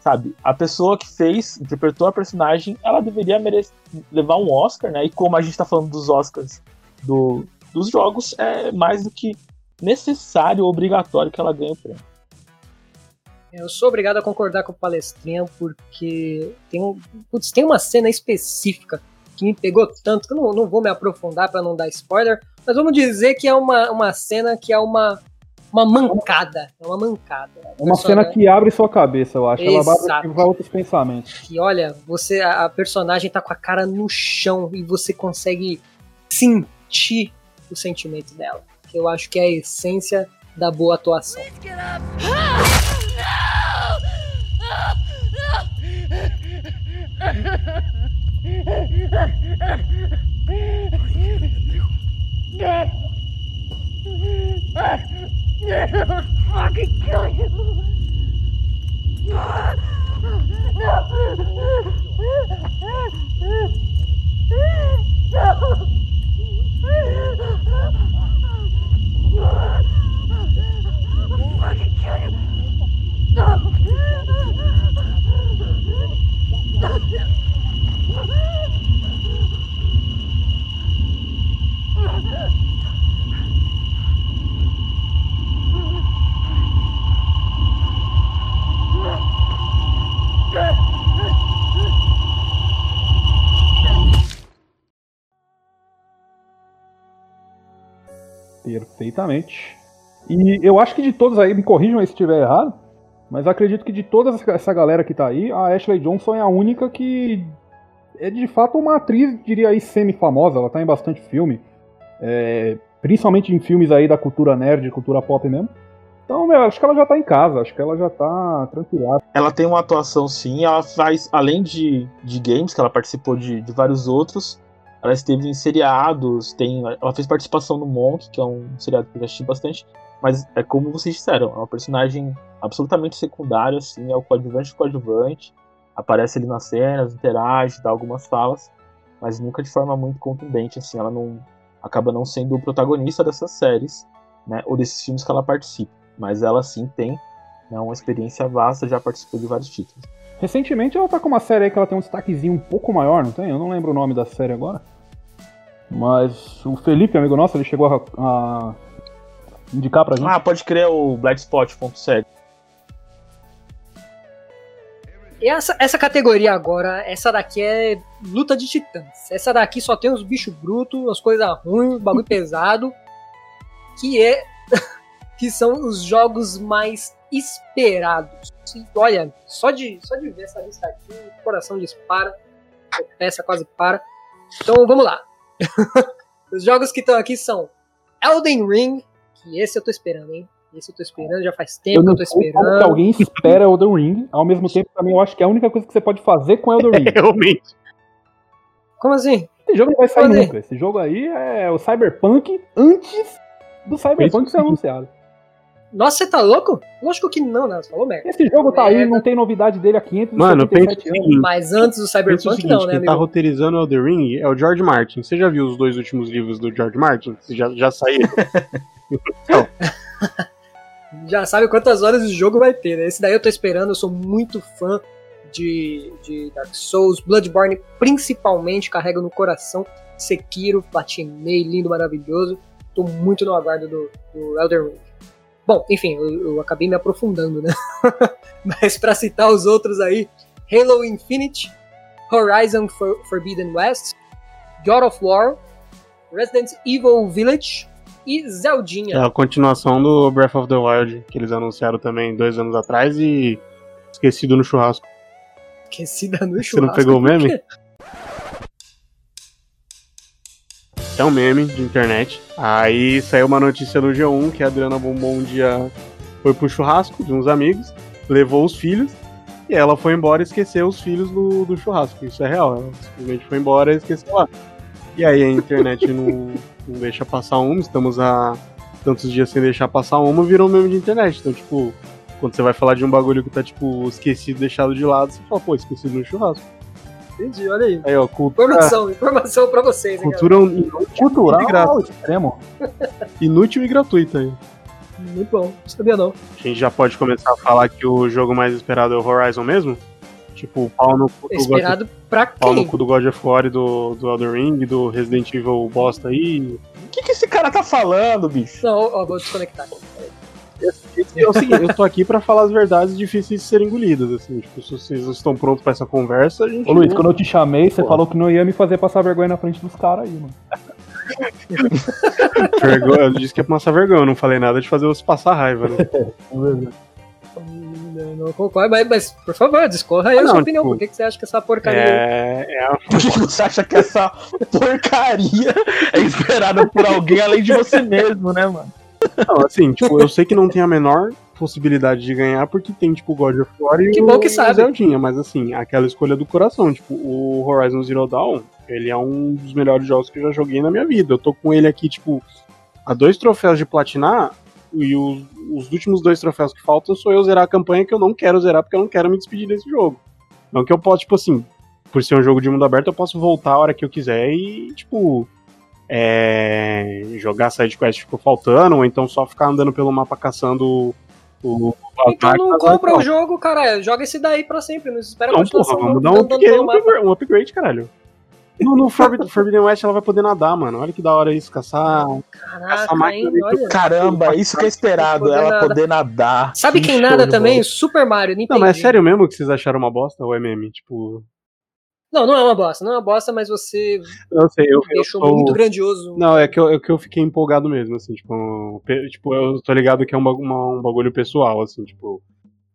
sabe? A pessoa que fez, interpretou a personagem, ela deveria merecer, levar um Oscar, né? E como a gente tá falando dos Oscars do, dos jogos, é mais do que necessário, obrigatório que ela ganhe o prêmio. Eu sou obrigado a concordar com o palestrinho porque tem, um, putz, tem uma cena específica que me pegou tanto que eu não, não vou me aprofundar para não dar spoiler, mas vamos dizer que é uma, uma cena que é uma uma mancada. É uma mancada. É uma cena que abre sua cabeça, eu acho. Exato. Ela vai outros pensamentos. E olha, você, a, personagem tá com a cara no chão e você consegue sentir o sentimento dela. Que eu acho que é a essência da boa atuação. I'll fucking kill you! Perfeitamente. E eu acho que de todos aí, me corrijam aí se estiver errado, mas acredito que de toda essa galera que tá aí, a Ashley Johnson é a única que é de fato uma atriz, diria aí, semi-famosa. Ela tá em bastante filme. É, principalmente em filmes aí da cultura nerd, cultura pop mesmo. Então, meu, acho que ela já tá em casa, acho que ela já tá tranquila. Ela tem uma atuação sim, ela faz, além de, de games, que ela participou de, de vários outros, ela esteve em seriados, tem, ela fez participação no Monk, que é um seriado que eu já assisti bastante, mas é como vocês disseram, é uma personagem absolutamente secundária, assim, é o coadjuvante do coadjuvante, aparece ali nas cenas, interage, dá algumas falas, mas nunca de forma muito contundente, assim, ela não acaba não sendo o protagonista dessas séries, né, ou desses filmes que ela participa. Mas ela sim tem né, uma experiência vasta, já participou de vários títulos. Recentemente ela tá com uma série aí que ela tem um destaquezinho um pouco maior, não tem? Eu não lembro o nome da série agora. Mas o Felipe, amigo nosso, ele chegou a, a indicar pra gente. Ah, pode crer o Blackspot.7. E essa, essa categoria agora, essa daqui é luta de titãs. Essa daqui só tem os bichos brutos, as coisas ruins, bagulho pesado. Que é. que são os jogos mais esperados. Olha, só de, só de ver essa lista aqui, o coração dispara, a peça quase para. Então vamos lá. os jogos que estão aqui são Elden Ring, que esse eu tô esperando, hein? Esse eu tô esperando, já faz tempo eu que eu tô esperando. alguém espera Elden Ring, ao mesmo tempo também eu acho que é a única coisa que você pode fazer com Elden Ring. Realmente. Como assim? Esse jogo não vai sair nunca. Esse jogo aí é o Cyberpunk antes do Cyberpunk ser anunciado. Nossa, você tá louco? Lógico que não, né? Você falou merda. Esse jogo tá aí, Merda. não tem novidade dele há 577 Mano, pensa anos. seguinte, Mas antes do o Cyberpunk, seguinte, não, né, quem tá roteirizando o Elden Ring é o George Martin. Você já viu os dois últimos livros do George Martin? Já, já saíram? Já sabe quantas horas o jogo vai ter, né? Esse daí eu tô esperando, eu sou muito fã de, de Dark Souls, Bloodborne principalmente, carrega no coração. Sekiro, platinei, lindo, maravilhoso. Tô muito no aguardo do, do Elden Ring. Bom, enfim, eu, eu acabei me aprofundando, né? Mas pra citar os outros aí, Halo Infinite, Horizon For- Forbidden West, God of War, Resident Evil Village e Zeldinha. É a continuação do Breath of the Wild, que eles anunciaram também dois anos atrás e esquecido no churrasco. Esquecida no Você não churrasco. pegou o meme? Quê? É um meme de internet. Aí saiu uma notícia no G1 que a Adriana Bombom um dia foi pro churrasco de uns amigos, levou os filhos, e ela foi embora e esqueceu os filhos do, do churrasco. Isso é real. Ela simplesmente foi embora e esqueceu lá. E aí a internet não, não deixa passar uma, estamos há tantos dias sem deixar passar uma, virou meme de internet. Então, tipo, quando você vai falar de um bagulho que tá, tipo, esquecido, deixado de lado, você fala, pô, esquecido no churrasco. Entendi, olha aí. Aí, ó, cultura, Informação, informação pra vocês, hein, cultura inútil e Cultural gratuita. ao extremo. Inútil e gratuita aí. Muito bom, não sabia não. A gente já pode começar a falar que o jogo mais esperado é o Horizon mesmo? Tipo, o pau no cu do, God, Esperado pra pau no quem? cu do God of War e do, do Elden Ring, do Resident Evil bosta aí. O que, que esse cara tá falando, bicho? Não, ó, vou desconectar. O seguinte, eu tô aqui pra falar as verdades difíceis de serem engolidas, assim. Tipo, se vocês estão prontos pra essa conversa, a gente... Ô Luiz, quando eu te chamei, você Pô. falou que não ia me fazer passar vergonha na frente dos caras aí, mano. Vergonha, eu disse que ia passar vergonha, eu não falei nada de fazer você passar raiva, né? Não, não concordo, mas, mas, por favor, discorra aí Ah, a sua não, opinião. tipo, Por que, que você acha que essa porcaria É, é a- Por que você acha que essa porcaria é esperada por alguém além de você mesmo, né, mano? Não, assim, tipo, eu sei que não tem a menor possibilidade de ganhar, porque tem, tipo, God of War e Que o, bom que sabe. Zeldinha, mas assim, aquela escolha do coração, tipo, o Horizon Zero Dawn, ele é um dos melhores jogos que eu já joguei na minha vida. Eu tô com ele aqui, tipo, a dois troféus de platinar, e os, os últimos dois troféus que faltam sou eu zerar a campanha que eu não quero zerar, porque eu não quero me despedir desse jogo. Não que eu posso, tipo assim, por ser um jogo de mundo aberto, eu posso voltar a hora que eu quiser e, tipo, é, jogar side quest que ficou faltando, ou então só ficar andando pelo mapa caçando o. as Então não máquinas, compra o jogo, cara. Joga esse daí pra sempre. Não espera Não, porra, vamos dar um upgrade, um upgrade, um upgrade, caralho. No, no Forbidden, Forbidden West ela vai poder nadar, mano. Olha que da hora isso, caçar. Caraca, máquina hein, olha. Caramba, isso que é esperado, Poder ela nadar. poder nadar. Sabe Que quem nada também? Super Mario, Nintendo. Não, mas é sério mesmo que vocês acharam uma bosta ou é meme? Tipo. Não, não é uma bosta. Não é uma bosta, mas você Eu sei, eu, eu deixou sou- muito grandioso. Não, é que, eu, é que eu fiquei empolgado mesmo, assim, tipo, tipo, eu tô ligado que é um, uma- um bagulho pessoal, assim, tipo,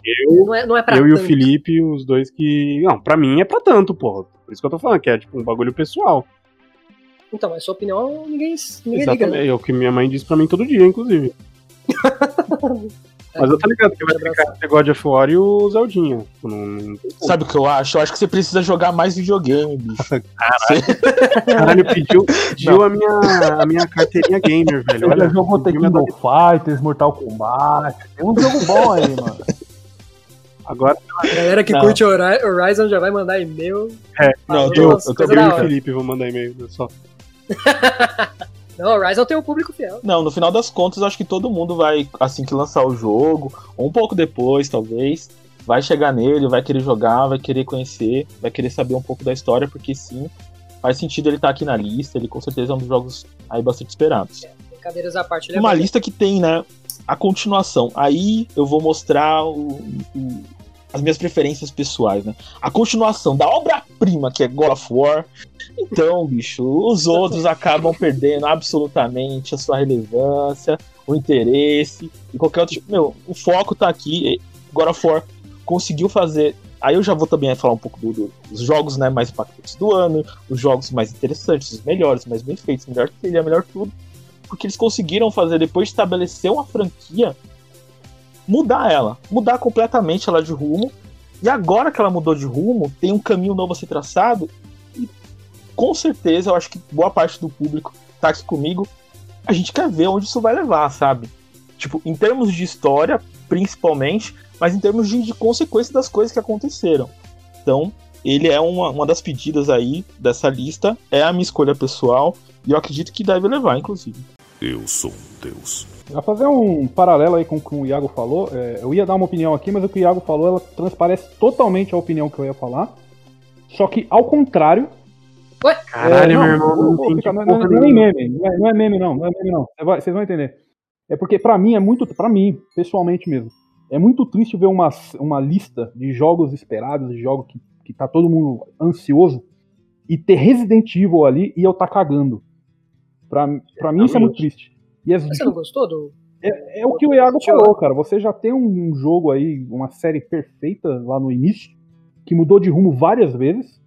Eu, Não é, não é eu e o tanto. Felipe, os dois que. Não, pra mim é pra tanto, porra. Por isso que eu tô falando, que é tipo um bagulho pessoal. Então, mas sua opinião ninguém, ninguém liga. Exatamente. Né? É o que minha mãe diz pra mim todo dia, inclusive. Mas eu tô ligado que vai ficar entre God of War e o Zeldinha. Tipo, não. Sabe o que eu acho? Eu acho que você precisa jogar mais videogame, bicho. Caralho, pediu, pediu a, minha, a minha carteirinha gamer, velho. Olha, jogou The pediu minha King of Fighters, Mortal Kombat. Tem um jogo bom aí, mano. Agora A galera que Não. curte Hori- Horizon já vai mandar e-mail. Não, eu eu eu e o. Felipe vou mandar e-mail. Só. Não, Horizon tem um público fiel. Não, no final das contas, acho que todo mundo vai, assim que lançar o jogo, ou um pouco depois, talvez, vai chegar nele, vai querer jogar, vai querer conhecer, vai querer saber um pouco da história, porque sim, faz sentido ele estar aqui na lista, ele com certeza é um dos jogos aí bastante esperados. Brincadeiras à parte, é Uma lista que tem, né, a continuação. Aí eu vou mostrar o- o- as minhas preferências pessoais, né? A continuação da obra-prima que é God of War. Então, bicho, os outros acabam perdendo absolutamente a sua relevância, o interesse e qualquer outro. tipo, Meu, o foco tá aqui. God of War conseguiu fazer. Aí eu já vou também falar um pouco do- do- dos jogos né, mais impactantes do ano, os jogos mais interessantes, os melhores, mais bem feitos, melhor trilha, melhor tudo porque eles conseguiram fazer, depois de estabelecer uma franquia, mudar ela, mudar completamente ela de rumo. E agora que ela mudou de rumo, tem um caminho novo a ser traçado. E com certeza, eu acho que boa parte do público tá aqui comigo. A gente quer ver onde isso vai levar, sabe? Tipo, em termos de história, principalmente, mas em termos de, de consequência das coisas que aconteceram. Então, ele é uma, uma das pedidas aí dessa lista, é a minha escolha pessoal, e eu acredito que deve levar, inclusive. Eu sou um deus. Pra fazer um paralelo aí com o que o Iago falou, é, eu ia dar uma opinião aqui, mas o que o Iago falou, ela transparece totalmente a opinião que eu ia falar. Só que, ao contrário. Caralho, É, não, meu irmão, não, fica- não, não, não é nenhuma. meme, não é, não é meme não, não é meme não. Você vai- Vocês vão entender. É porque pra mim é muito, pra mim, pessoalmente mesmo, é muito triste ver uma, uma lista de jogos esperados, de jogos que, que tá todo mundo ansioso, e ter Resident Evil ali e eu tá cagando. Pra, pra mim isso é muito triste. As- Você não gostou do. é, é o que o Iago falou, cara. Você já tem um jogo aí, uma série perfeita lá no início, que mudou de rumo várias vezes,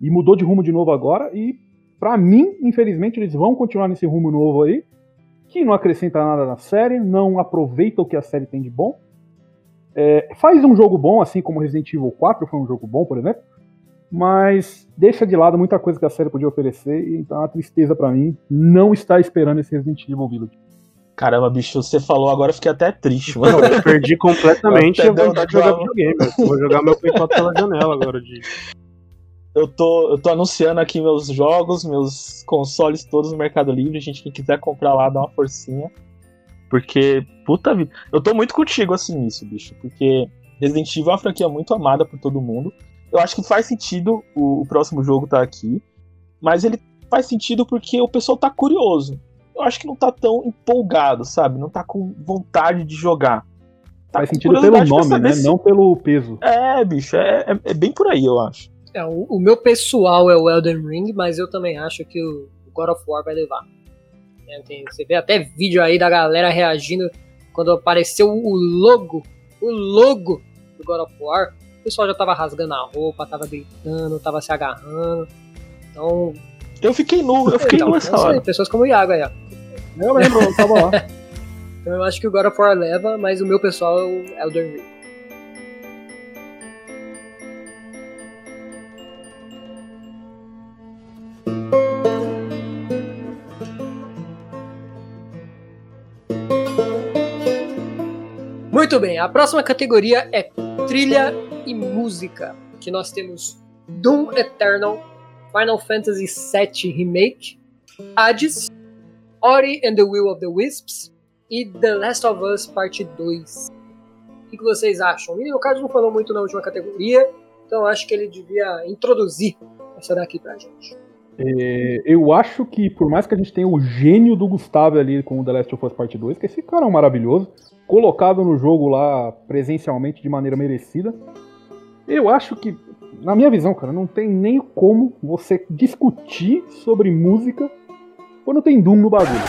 e mudou de rumo de novo agora, e pra mim, infelizmente, eles vão continuar nesse rumo novo aí, que não acrescenta nada na série, não aproveita o que a série tem de bom. É, faz um jogo bom, assim como Resident Evil 4 foi um jogo bom, por exemplo, mas deixa de lado muita coisa que a série podia oferecer, e então é uma tristeza pra mim não estar esperando esse Resident Evil Village. Caramba, bicho, você falou agora, eu fiquei até triste, Não, mano. eu perdi completamente Até a vontade de jogar videogame. Eu Vou jogar meu Play 4 pela janela agora. De... Eu tô, eu tô anunciando aqui meus jogos, meus consoles todos no Mercado Livre. Gente, quem quiser comprar lá, dá uma forcinha. Porque, puta vida. Eu tô muito contigo assim nisso, bicho. Porque Resident Evil é uma franquia muito amada por todo mundo. Eu acho que faz sentido o, o próximo jogo tá aqui. Mas ele faz sentido porque o pessoal tá curioso. Eu acho que não tá tão empolgado, sabe? Não tá com vontade de jogar. Tá Faz sentido pelo nome, né? se- Não pelo peso. É, bicho, é, é, é bem por aí, eu acho. É, o, o meu pessoal é o Elden Ring, mas eu também acho que o God of War vai levar. É, tem- você vê até vídeo aí da galera reagindo quando apareceu o logo, o logo do God of War. O pessoal já tava rasgando a roupa, tava gritando, tava se agarrando. Então, Eu fiquei nu, eu fiquei então, nu essa isso aí, hora. pessoas como o Iago aí, ó. Eu lembro, eu tava lá. Então eu acho que o God of War leva, mas o meu pessoal é o Elden Ring. Muito bem, a próxima categoria é trilha e música, que nós temos Doom Eternal, Final Fantasy VII Remake, Hades, Ori and the Will of the Wisps e The Last of Us Parte 2. O que vocês acham? O Carlos não falou muito na última categoria, então acho que ele devia introduzir essa daqui pra gente. É, eu acho que, por mais que a gente tenha o gênio do Gustavo ali com o The Last of Us Part 2, que esse cara é um maravilhoso, colocado no jogo lá presencialmente de maneira merecida, eu acho que, na minha visão, cara, não tem nem como você discutir sobre música quando tem Doom no bagulho.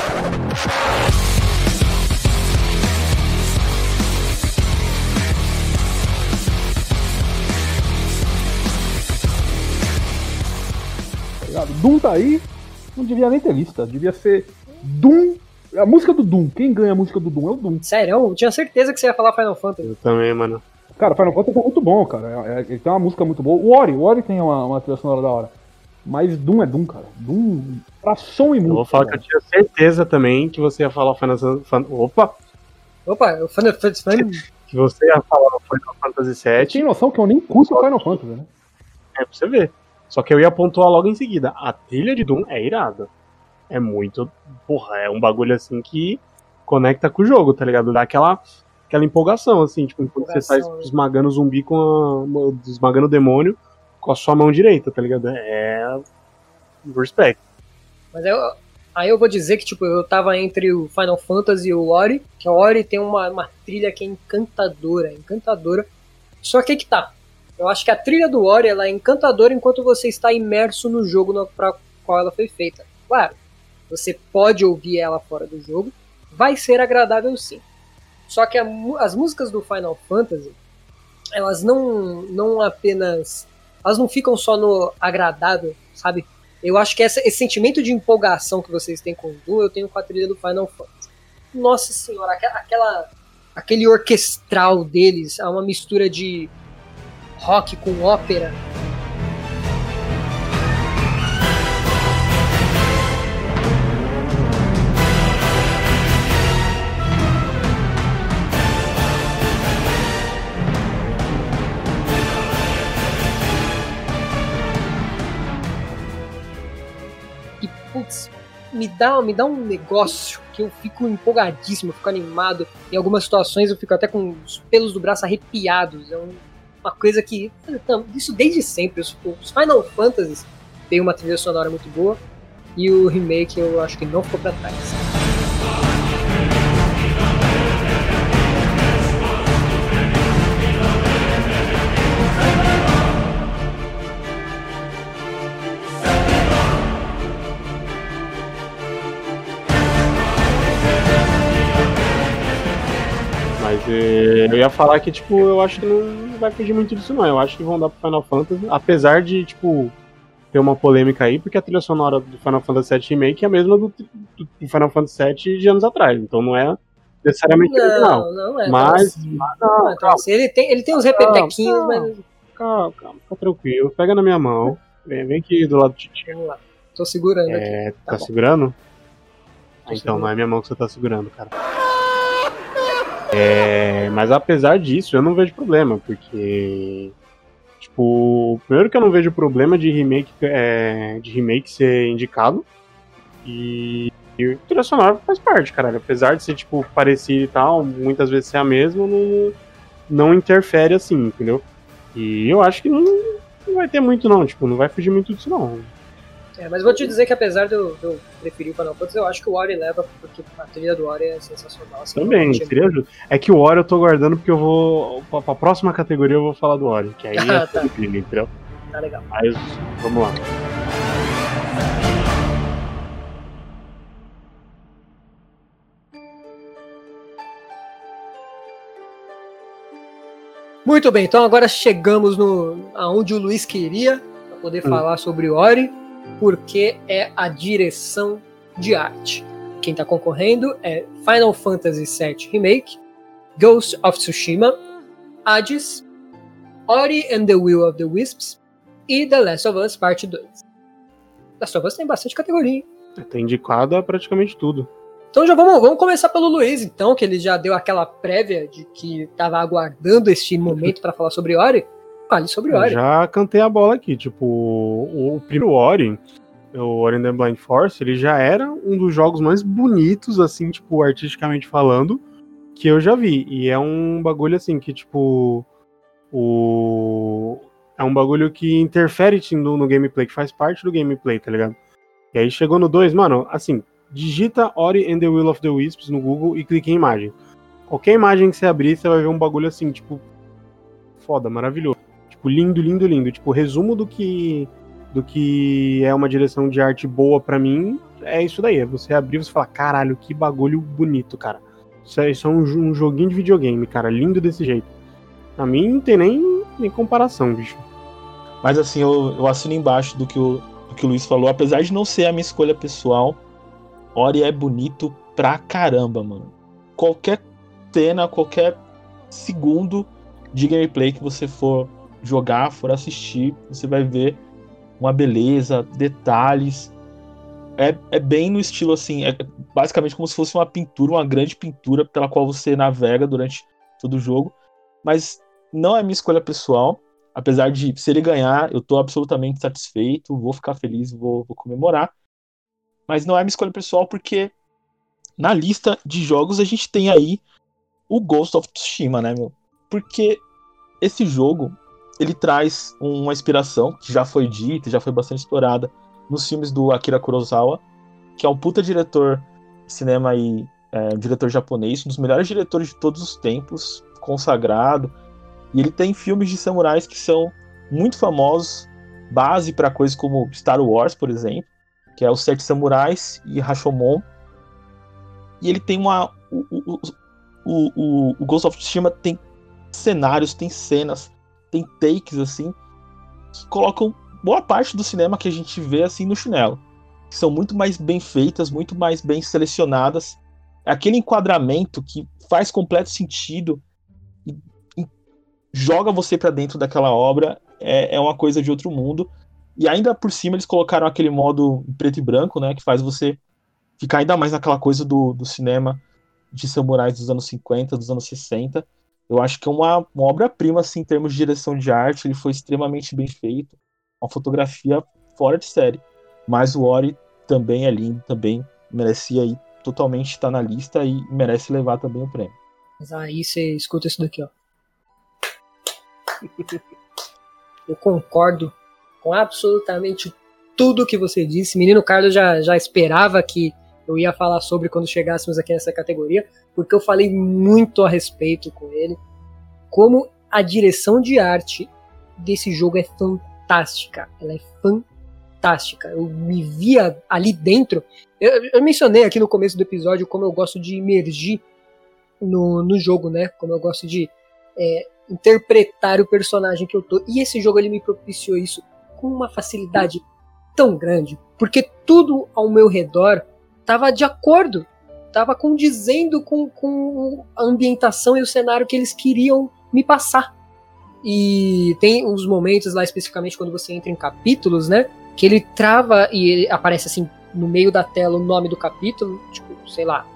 Tá Doom tá aí, não devia nem ter lista, tá? devia ser Doom a música do Doom, quem ganha a música do Doom é o Doom. Sério, eu tinha certeza que você ia falar Final Fantasy. Eu também, mano. Cara, Final Fantasy é muito bom, cara. É- é- ele tem uma música muito boa. O Ori, o Ori tem uma, uma trilha sonora da hora. Mas Doom é Doom, cara. Doom, pra som e música. Eu vou falar que eu tinha certeza também que você ia falar Final Fantasy. Opa! Opa, o Final Fantasy Que você ia falar Final Fantasy Você VII. tem noção que eu nem curto Final Fantasy, né? É pra você ver. Só que eu ia pontuar logo em seguida. A trilha de Doom é irada. É muito. Porra, é um bagulho assim que conecta com o jogo, tá ligado? Dá aquela, aquela empolgação, assim, tipo, enquanto você tá né? esmagando o zumbi com a. esmagando o demônio com a sua mão direita, tá ligado? É. Respect. Mas eu, aí eu vou dizer que, tipo, eu tava entre o Final Fantasy e o Ori, que o Ori tem uma, uma trilha que é encantadora, encantadora. Só que aí que tá. Eu acho que a trilha do Ori ela é encantadora enquanto você está imerso no jogo no, pra qual ela foi feita. Claro, você pode ouvir ela fora do jogo, vai ser agradável sim. Só que a as músicas do Final Fantasy, elas não, não apenas. Elas não ficam só no agradável, sabe? Eu acho que essa- esse sentimento de empolgação que vocês têm com o Doom, eu tenho com a trilha do Final Fantasy. Nossa senhora, aquela- aquele orquestral deles, é uma mistura de rock com ópera. Me dá, me dá um negócio que eu fico empolgadíssimo, eu fico animado. Em algumas situações eu fico até com os pelos do braço arrepiados. É um- uma coisa que. Então, isso desde sempre. Os, os Final Fantasies têm uma trilha sonora muito boa. E o remake eu acho que não ficou pra trás. Mas eu ia falar que, tipo, eu acho que não vai fugir muito disso, não. Eu acho que vão dar pro Final Fantasy, apesar de, tipo, ter uma polêmica aí, porque a trilha sonora do Final Fantasy VII Remake é a mesma do, do Final Fantasy VII de anos atrás. Então não é necessariamente original. Não, não é. Mas, não, então, assim, ele, tem, ele tem uns repetequinhos, Calma, mas. calma, calma, fica tranquilo. Pega na minha mão. Vem, vem aqui do lado do Titi. Vamos lá. Tô segurando aqui. É, Tá tá bom. segurando? Tô então, segurando. não é minha mão que você tá segurando, cara. É, mas apesar disso, eu não vejo problema, porque. Tipo, primeiro que eu não vejo problema de remake, é, de remake ser indicado. E, e o trilha sonora faz parte, caralho. Apesar de ser, tipo, parecido e tal, muitas vezes ser a mesma, não, não interfere assim, entendeu? E eu acho que não, não vai ter muito, não. Tipo, não vai fugir muito disso, não. É, mas vou te dizer que apesar de eu, de eu preferir o Fantasy, eu acho que o Ori leva, porque a trilha do Ori é sensacional. assim, Também, é seria justo. É que o Ori eu tô guardando porque eu vou. Pra, pra próxima categoria eu vou falar do Ori, que aí é tá. incrível, entendeu? Tá legal. Mas vamos lá. Muito bem, então agora chegamos no aonde o Luiz queria para poder Hum. falar sobre Ori, porque é a direção de arte. Quem está concorrendo é Final Fantasy VII Remake, Ghost of Tsushima, Hades, Ori and the Will of the Wisps e The Last of Us Parte 2. Last of Us tem bastante categoria, hein? Tá indicado a praticamente tudo. Então já vamos, vamos começar pelo Luiz, então, que ele já deu aquela prévia de que estava aguardando este momento para falar sobre Ori. Fale sobre Eu Ori. já cantei a bola aqui. Tipo, o, o primeiro Ori, o Ori and the Blind Force, ele já era um dos jogos mais bonitos, assim, tipo, artisticamente falando, que eu já vi. E é um bagulho assim que, tipo. O. É um bagulho que interfere no, no gameplay, que faz parte do gameplay, tá ligado? E aí chegou no 2, mano, assim, digita Ori and the Will of the Wisps no Google e clique em imagem. Qualquer imagem que você abrir, você vai ver um bagulho assim, tipo, foda, maravilhoso. Tipo, lindo, lindo, lindo. Tipo, resumo do que do que é uma direção de arte boa pra mim é isso daí. É você abrir e você falar, caralho, que bagulho bonito, cara. Isso é, isso é um, um joguinho de videogame, cara, lindo desse jeito. Pra mim não tem nem, nem comparação, bicho. Mas assim, eu, eu assino embaixo do que o, do que o Luiz falou, apesar de não ser a minha escolha pessoal, Ori é bonito pra caramba, mano. Qualquer cena, qualquer segundo de gameplay que você for jogar, for assistir, você vai ver uma beleza, detalhes. É, é bem no estilo assim, é basicamente como se fosse uma pintura, uma grande pintura pela qual você navega durante todo o jogo. Mas não é minha escolha pessoal. Apesar de, se ele ganhar, eu tô absolutamente satisfeito, vou ficar feliz, vou, vou comemorar. Mas não é minha escolha pessoal porque na lista de jogos a gente tem aí o Ghost of Tsushima, né, meu? Porque esse jogo, ele traz uma inspiração que já foi dita, já foi bastante explorada nos filmes do Akira Kurosawa, que é um puta diretor de cinema e é, um diretor japonês, um dos melhores diretores de todos os tempos, consagrado, e ele tem filmes de samurais que são muito famosos, base para coisas como Star Wars, por exemplo, que é os Sete Samurais e Rashomon. E ele tem uma. O, o, o, o, Ghost of Tsushima tem cenários, tem cenas, tem takes assim, que colocam boa parte do cinema que a gente vê assim no chinelo. São muito mais bem feitas, muito mais bem selecionadas. É aquele enquadramento que faz completo sentido joga você para dentro daquela obra, é, é uma coisa de outro mundo. E ainda por cima eles colocaram aquele modo preto e branco, né, que faz você ficar ainda mais naquela coisa do, do cinema de samurais dos anos 50, dos anos 60. Eu acho que é uma, uma obra-prima, assim, em termos de direção de arte, ele foi extremamente bem feito, uma fotografia fora de série. Mas o Ori também é lindo, também merecia aí totalmente estar na lista e merece levar também o prêmio. Mas aí você escuta isso daqui, ó. Eu concordo com absolutamente tudo que você disse. Menino Carlos já, já esperava que eu ia falar sobre quando chegássemos aqui nessa categoria, porque eu falei muito a respeito com ele. Como a direção de arte desse jogo é fantástica. Ela é fantástica. Eu me via ali dentro. Eu, eu mencionei aqui no começo do episódio como eu gosto de emergir no, no jogo, né? Como eu gosto de é, interpretar o personagem que eu tô. E esse jogo ele me propiciou isso com uma facilidade tão grande, porque tudo ao meu redor estava de acordo, estava condizendo com, com a ambientação e o cenário que eles queriam me passar. E tem uns momentos lá especificamente quando você entra em capítulos, né? Que ele trava e ele aparece assim no meio da tela o nome do capítulo, tipo, sei lá,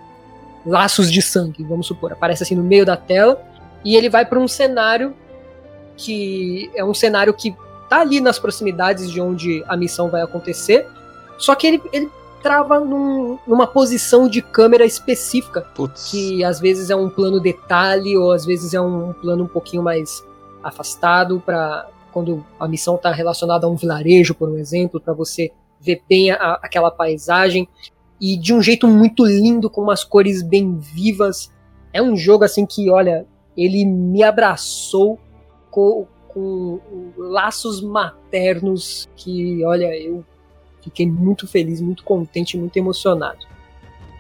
laços de sangue, vamos supor, aparece assim no meio da tela e ele vai para um cenário que é um cenário que tá ali nas proximidades de onde a missão vai acontecer, só que ele, ele trava num, numa posição de câmera específica, Putz. que às vezes é um plano detalhe ou às vezes é um plano um pouquinho mais afastado para quando a missão está relacionada a um vilarejo, por um exemplo, para você ver bem a, aquela paisagem e de um jeito muito lindo com umas cores bem vivas. É um jogo assim que, olha, ele me abraçou com, com laços maternos que, olha, eu fiquei muito feliz, muito contente, muito emocionado.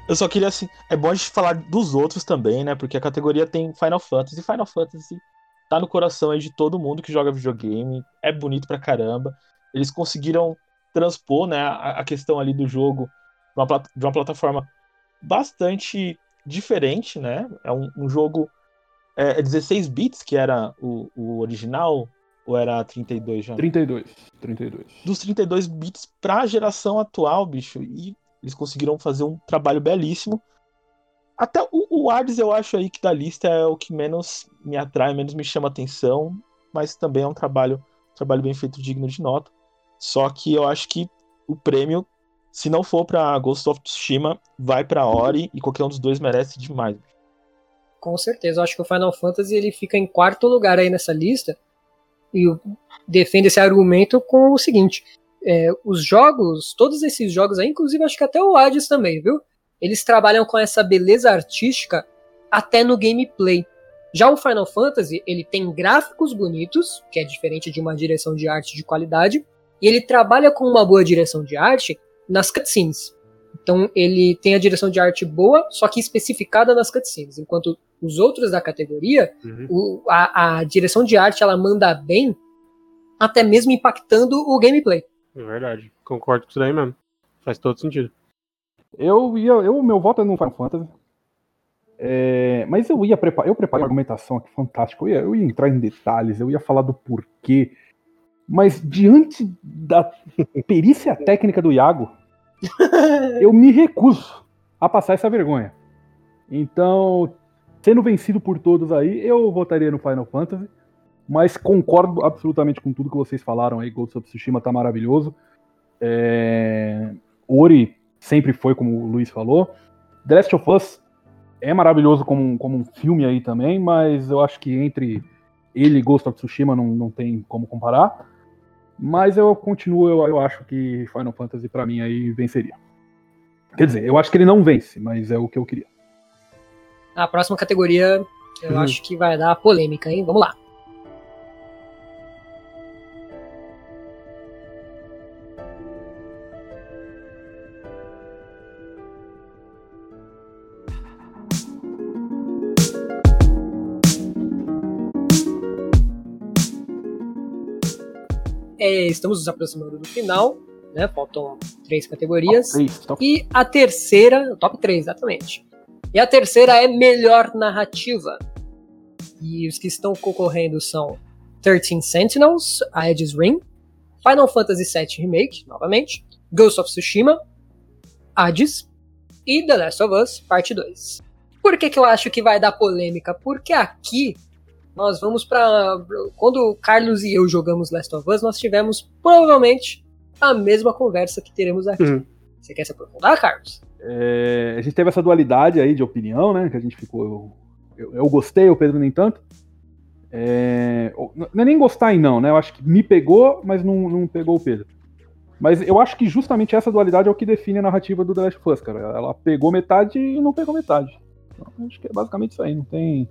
Eu só queria assim, é bom a gente falar dos outros também, né? Porque a categoria tem Final Fantasy. Final Fantasy tá no coração aí de todo mundo que joga videogame. É bonito pra caramba. Eles conseguiram transpor, né, a, questão ali do jogo de uma plataforma bastante diferente, né? É um, um jogo é, é 16 bits que era o, o original? Ou era 32 já? 32. 32. Dos 32 bits pra geração atual, bicho. E eles conseguiram fazer um trabalho belíssimo. Até o, o Hades eu acho aí que da lista é o que menos me atrai, menos me chama atenção. Mas também é um trabalho, um trabalho bem feito, digno de nota. Só que eu acho que o prêmio, se não for pra Ghost of Tsushima, vai pra Ori e qualquer um dos dois merece demais. Com certeza, eu acho que o Final Fantasy ele fica em quarto lugar aí nessa lista. E eu defendo esse argumento com o seguinte: é, os jogos, todos esses jogos aí, inclusive acho que até o Hades também, viu? Eles trabalham com essa beleza artística até no gameplay. Já o Final Fantasy, ele tem gráficos bonitos, que é diferente de uma direção de arte de qualidade, e ele trabalha com uma boa direção de arte nas cutscenes. Então ele tem a direção de arte boa, só que especificada nas cutscenes, enquanto os outros da categoria, uhum. o, a, a, direção de arte ela manda bem, até mesmo impactando o gameplay. É verdade. Concordo com isso daí mesmo. Faz todo sentido. Eu ia. Eu, meu voto é no Final Fantasy. É, mas eu ia preparar. Eu preparei uma argumentação aqui fantástica. Eu ia, eu ia entrar em detalhes, eu ia falar do porquê. Mas diante da perícia técnica do Iago, eu me recuso a passar essa vergonha. Então, sendo vencido por todos aí, eu votaria no Final Fantasy. Mas concordo absolutamente com tudo que vocês falaram aí. Ghost of Tsushima tá maravilhoso. É... Ori sempre foi, como o Luiz falou. The Last of Us é maravilhoso como, como um filme aí também, mas eu acho que entre ele e Ghost of Tsushima não, não tem como comparar. Mas eu continuo, eu, eu acho que Final Fantasy para mim aí venceria. Quer dizer, eu acho que ele não vence, mas é o que eu queria. A próxima categoria eu Uhum. acho que vai dar polêmica, hein? Vamos lá. É, estamos nos aproximando do final, né? Faltam três categorias. Top três, top- E a terceira, top 3, exatamente. E a terceira é melhor narrativa. E os que estão concorrendo são 13 Sentinels, Aegis Ring, Final Fantasy VII Remake, novamente, Ghost of Tsushima, Hades e The Last of Us Parte 2. Por que, que eu acho que vai dar polêmica? Porque aqui nós vamos pra. Quando o Carlos e eu jogamos Last of Us, nós tivemos provavelmente a mesma conversa que teremos aqui. Uhum. Você quer se aprofundar, Carlos? É, a gente teve essa dualidade aí de opinião, né? Que a gente ficou. Eu, eu, eu gostei, o Pedro nem tanto. É, não é nem gostar e não, né? Eu acho que me pegou, mas não, não pegou o Pedro. Mas eu acho que justamente essa dualidade é o que define a narrativa do The Last of Us, cara. Ela pegou metade e não pegou metade. Então, acho que é basicamente isso aí. Não tem.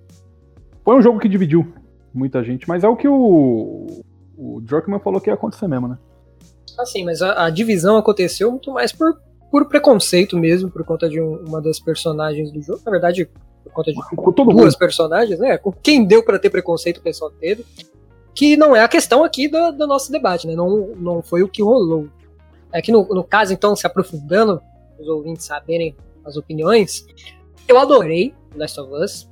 Foi um jogo que dividiu muita gente, mas é o que o, o Jorkman falou que ia acontecer mesmo, né? Assim, mas a, a divisão aconteceu muito mais por, por preconceito mesmo, por conta de um- uma das personagens do jogo. Na verdade, por conta de duas mundo. personagens, né? Com quem deu pra ter preconceito, o pessoal teve. Que não é a questão aqui do, do nosso debate, né? Não, não foi o que rolou. É que no, no caso, então, se aprofundando, os ouvintes saberem as opiniões, eu adorei Last of Us.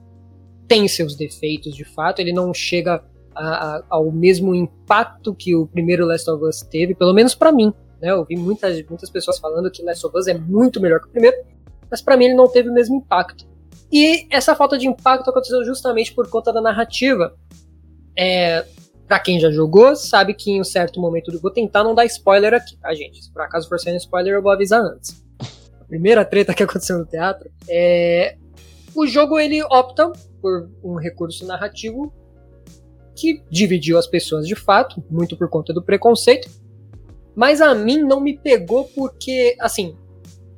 Tem seus defeitos, de fato. Ele não chega a- a- ao mesmo impacto que o primeiro Last of Us teve, pelo menos pra mim. Né? Eu vi muitas, muitas pessoas falando que Last of Us é muito melhor que o primeiro, mas pra mim ele não teve o mesmo impacto. E essa falta de impacto aconteceu justamente por conta da narrativa. É, para quem já jogou, sabe que em um certo momento. do- Vou tentar não dar spoiler aqui, tá, gente? Se por acaso for sendo spoiler, eu vou avisar antes. A primeira treta que aconteceu no teatro é. O jogo ele opta por um recurso narrativo que dividiu as pessoas de fato, muito por conta do preconceito. Mas a mim não me pegou porque, assim,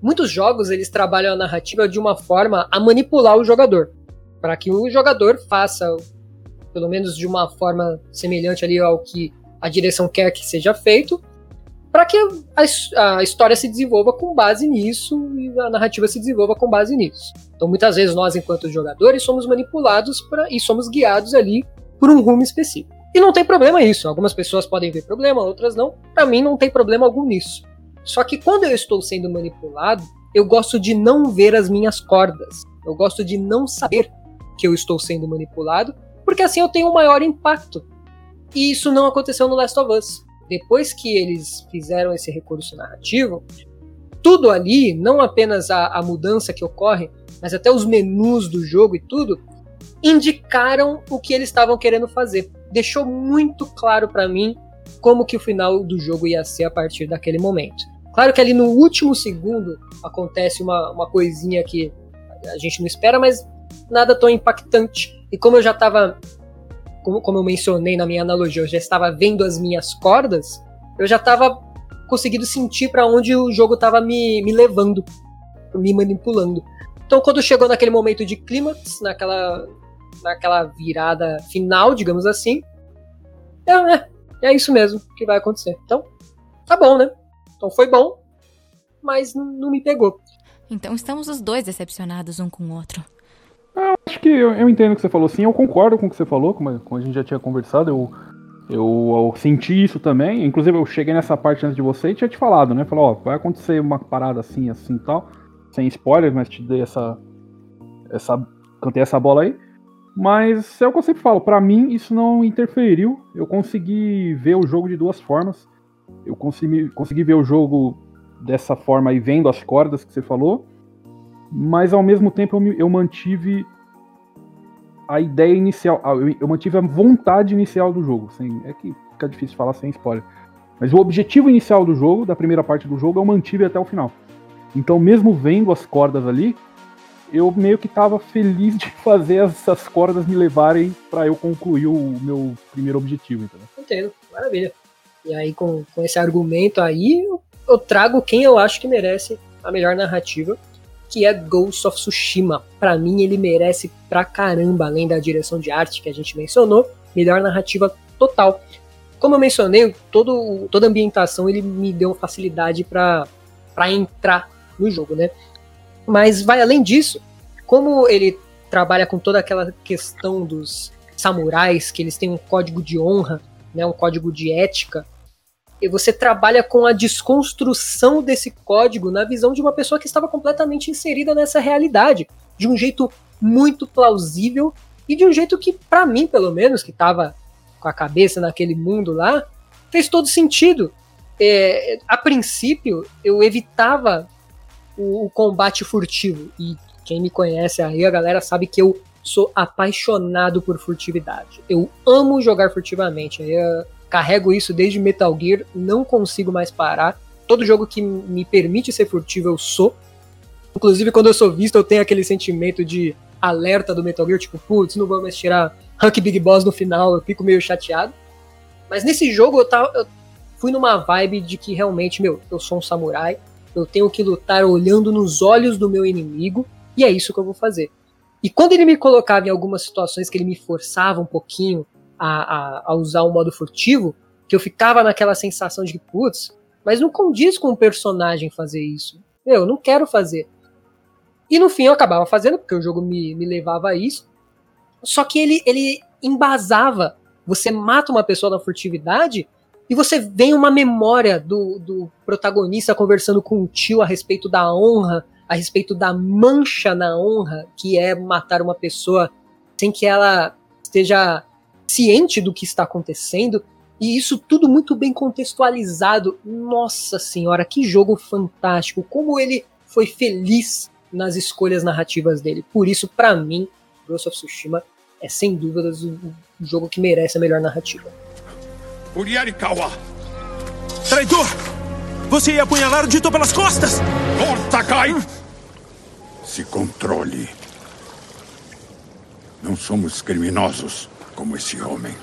muitos jogos eles trabalham a narrativa de uma forma a manipular o jogador, para que o jogador faça, pelo menos de uma forma semelhante ali ao que a direção quer que seja feito, para que a, a história se desenvolva com base nisso e a narrativa se desenvolva com base nisso. Então, muitas vezes nós, enquanto jogadores, somos manipulados pra, e somos guiados ali por um rumo específico. E não tem problema isso. Algumas pessoas podem ver problema, outras não. Para mim, não tem problema algum nisso. Só que quando eu estou sendo manipulado, eu gosto de não ver as minhas cordas. Eu gosto de não saber que eu estou sendo manipulado, porque assim eu tenho um maior impacto. E isso não aconteceu no Last of Us. Depois que eles fizeram esse recurso narrativo, tudo ali, não apenas a, a mudança que ocorre, mas até os menus do jogo e tudo, indicaram o que eles estavam querendo fazer. Deixou muito claro pra mim como que o final do jogo ia ser a partir daquele momento. Claro que ali no último segundo acontece uma, uma coisinha que a gente não espera, mas nada tão impactante. E como eu já estava, como, como eu mencionei na minha analogia, eu já estava vendo as minhas cordas, eu já estava conseguindo sentir para onde o jogo estava me, me levando, me manipulando. Então quando chegou naquele momento de clímax, naquela, naquela virada final, digamos assim, é, é, é isso mesmo que vai acontecer. Então, tá bom, né? Então foi bom, mas não, me pegou. Então estamos os dois decepcionados um com o outro. Acho que eu, eu entendo o que você falou sim, eu concordo com o que você falou, como, a- como a gente já tinha conversado. Eu, Eu, eu, senti isso também. Inclusive, eu cheguei nessa parte antes de você e tinha te falado, né? Falou, ó, vai acontecer uma parada assim, assim e tal. Sem spoilers, mas te dei essa. essa cantei essa bola aí. Mas é o que eu sempre falo, para mim isso não interferiu. Eu consegui ver o jogo de duas formas. Eu consegui, consegui ver o jogo dessa forma aí, vendo as cordas que você falou. Mas ao mesmo tempo eu, eu mantive a ideia inicial. Eu, eu, mantive a vontade inicial do jogo. É que fica difícil falar sem spoiler. Mas o objetivo inicial do jogo, da primeira parte do jogo, eu mantive até o final. Então, mesmo vendo as cordas ali, eu meio que tava feliz de fazer essas cordas me levarem para eu concluir o meu primeiro objetivo, entendeu? Entendo, maravilha. E aí, com, com esse argumento aí, eu, eu trago quem eu acho que merece a melhor narrativa, que é Ghost of Tsushima. Para mim, ele merece pra caramba, além da direção de arte que a gente mencionou, melhor narrativa total. Como eu mencionei, todo, toda a ambientação ele me deu facilidade para entrar no jogo, né? Mas vai além disso, como ele trabalha com toda aquela questão dos samurais, que eles têm um código de honra, né, um código de ética, e você trabalha com a desconstrução desse código na visão de uma pessoa que estava completamente inserida nessa realidade, de um jeito muito plausível e de um jeito que, para mim, pelo menos, que estava com a cabeça naquele mundo lá, fez todo sentido. É, a princípio, eu evitava o, o, combate furtivo. E quem me conhece aí, a galera sabe que eu sou apaixonado por furtividade. Eu amo jogar furtivamente. Eu carrego isso desde Metal Gear, não consigo mais parar. Todo jogo que me permite ser furtivo, eu sou. Inclusive, quando eu sou visto, eu tenho aquele sentimento de alerta do Metal Gear, tipo, putz, não vou mais tirar Rank Big Boss no final, eu fico meio chateado. Mas nesse jogo eu, tava, eu fui numa vibe de que realmente, meu, eu sou um samurai, eu tenho que lutar olhando nos olhos do meu inimigo, e é isso que eu vou fazer. E quando ele me colocava em algumas situações que ele me forçava um pouquinho a, a, a usar o modo furtivo, que eu ficava naquela sensação de putz, mas não condiz com o personagem fazer isso. Eu não quero fazer. E no fim eu acabava fazendo, porque o jogo me, me levava a isso. Só que ele, ele embasava. Você mata uma pessoa na furtividade e você vem uma memória do, do protagonista conversando com o tio a respeito da honra, a respeito da mancha na honra, que é matar uma pessoa sem que ela esteja ciente do que está acontecendo. E isso tudo muito bem contextualizado. Nossa senhora, que jogo fantástico! Como ele foi feliz nas escolhas narrativas dele. Por isso, para mim, Ghost of Tsushima é sem dúvidas o jogo que merece a melhor narrativa. Uriarikawa! Traidor! Você ia apunhalar o Dito pelas costas! Lord Sakai! Se controle. Não somos criminosos como esse homem.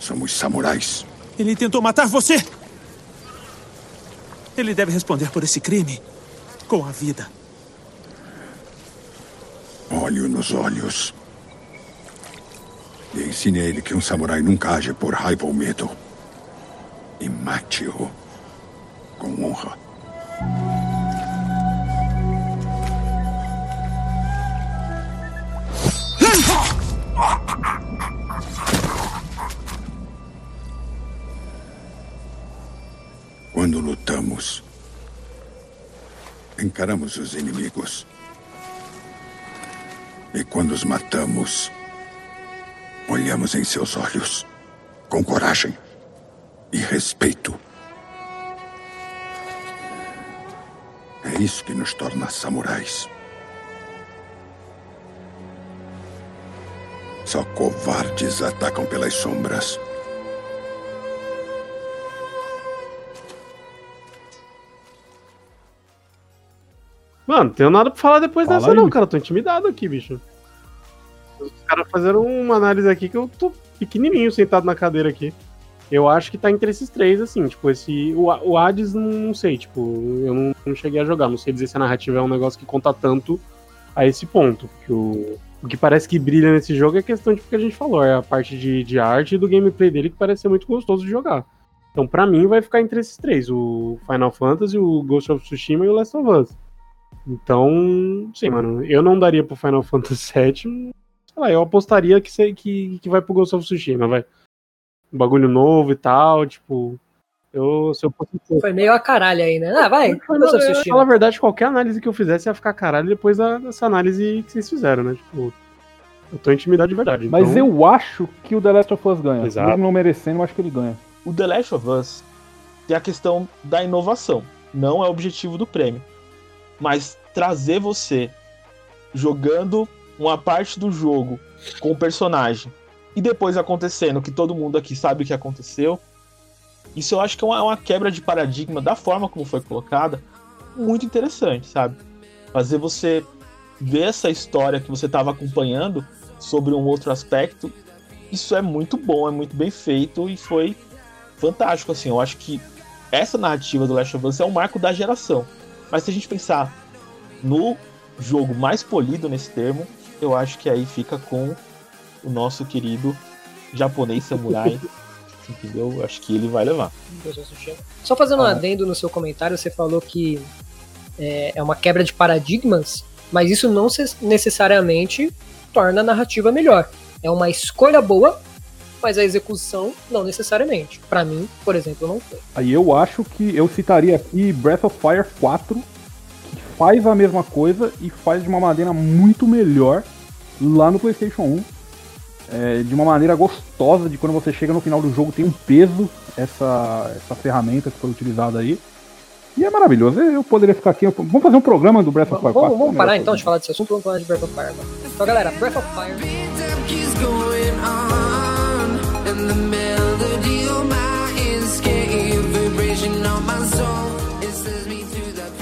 Somos samurais. Ele tentou matar você! Ele deve responder por esse crime com a vida. Olho nos olhos. E ensine a ele que um samurai nunca age por raiva ou medo. E mate-o com honra. Quando lutamos, encaramos os inimigos. E quando os matamos, Olhamos em seus olhos com coragem e respeito. É isso que nos torna samurais. Só covardes atacam pelas sombras. Mano, não tenho nada pra falar depois Fala dessa, aí. não, cara. Tô intimidado aqui, bicho. Os caras fizeram uma análise aqui que eu tô pequenininho sentado na cadeira aqui. Eu acho que tá entre esses três, assim, tipo, esse. O, o Hades, não, sei, tipo, eu não, não cheguei a jogar. Não sei dizer se a narrativa é um negócio que conta tanto a esse ponto. Porque o, o que parece que brilha nesse jogo é a questão de que a gente falou, é a parte de, de arte e do gameplay dele que parece ser muito gostoso de jogar. Então, pra mim, vai ficar entre esses três: o Final Fantasy, o Ghost of Tsushima e o Last of Us. Então, sim, mano, eu não daria pro Final Fantasy VII. Sei lá, eu apostaria que, que, que vai pro Ghost of Tsushima, vai. um bagulho novo e tal, tipo. Eu, se eu fosse. Foi meio a caralho aí, né? Ah, vai. Fala a verdade, qualquer análise que eu fizesse ia ficar caralho depois da- dessa análise que vocês fizeram, né? Tipo, eu tô intimidado de verdade. Mas então- eu acho que o The Last of Us ganha. Exato. Mesmo não merecendo, eu acho que ele ganha. O The Last of Us tem a questão da inovação. Não é o objetivo do prêmio. Mas trazer você jogando uma parte do jogo com o personagem e depois acontecendo que todo mundo aqui sabe o que aconteceu. Isso eu acho que é uma, é uma quebra de paradigma da forma como foi colocada. Muito interessante, sabe? Fazer você ver essa história que você estava acompanhando sobre um outro aspecto. Isso é muito bom, é muito bem feito e foi fantástico, assim. Eu acho que essa narrativa do Last of Us é um marco da geração. Mas se a gente pensar no jogo mais polido nesse termo, eu acho que aí fica com o nosso querido japonês samurai. entendeu? Eu acho que ele vai levar. Só fazendo um Ah. adendo no seu comentário, você falou que é, é uma quebra de paradigmas, mas isso não se- necessariamente torna a narrativa melhor. É uma escolha boa, mas a execução não necessariamente. Pra mim, por exemplo, não foi. Aí eu acho que eu citaria aqui Breath of Fire 4, que faz a mesma coisa e faz de uma maneira muito melhor lá no PlayStation 1. É, de uma maneira gostosa, de quando você chega no final do jogo tem um peso essa, essa ferramenta que foi utilizada aí. E é maravilhoso. Eu poderia ficar aqui. Vamos fazer um programa do Breath of Fire 4. Vamos, vamos parar melhor então de falar desse assunto, vamos falar de Breath of Fire agora. Então, galera, Breath of Fire.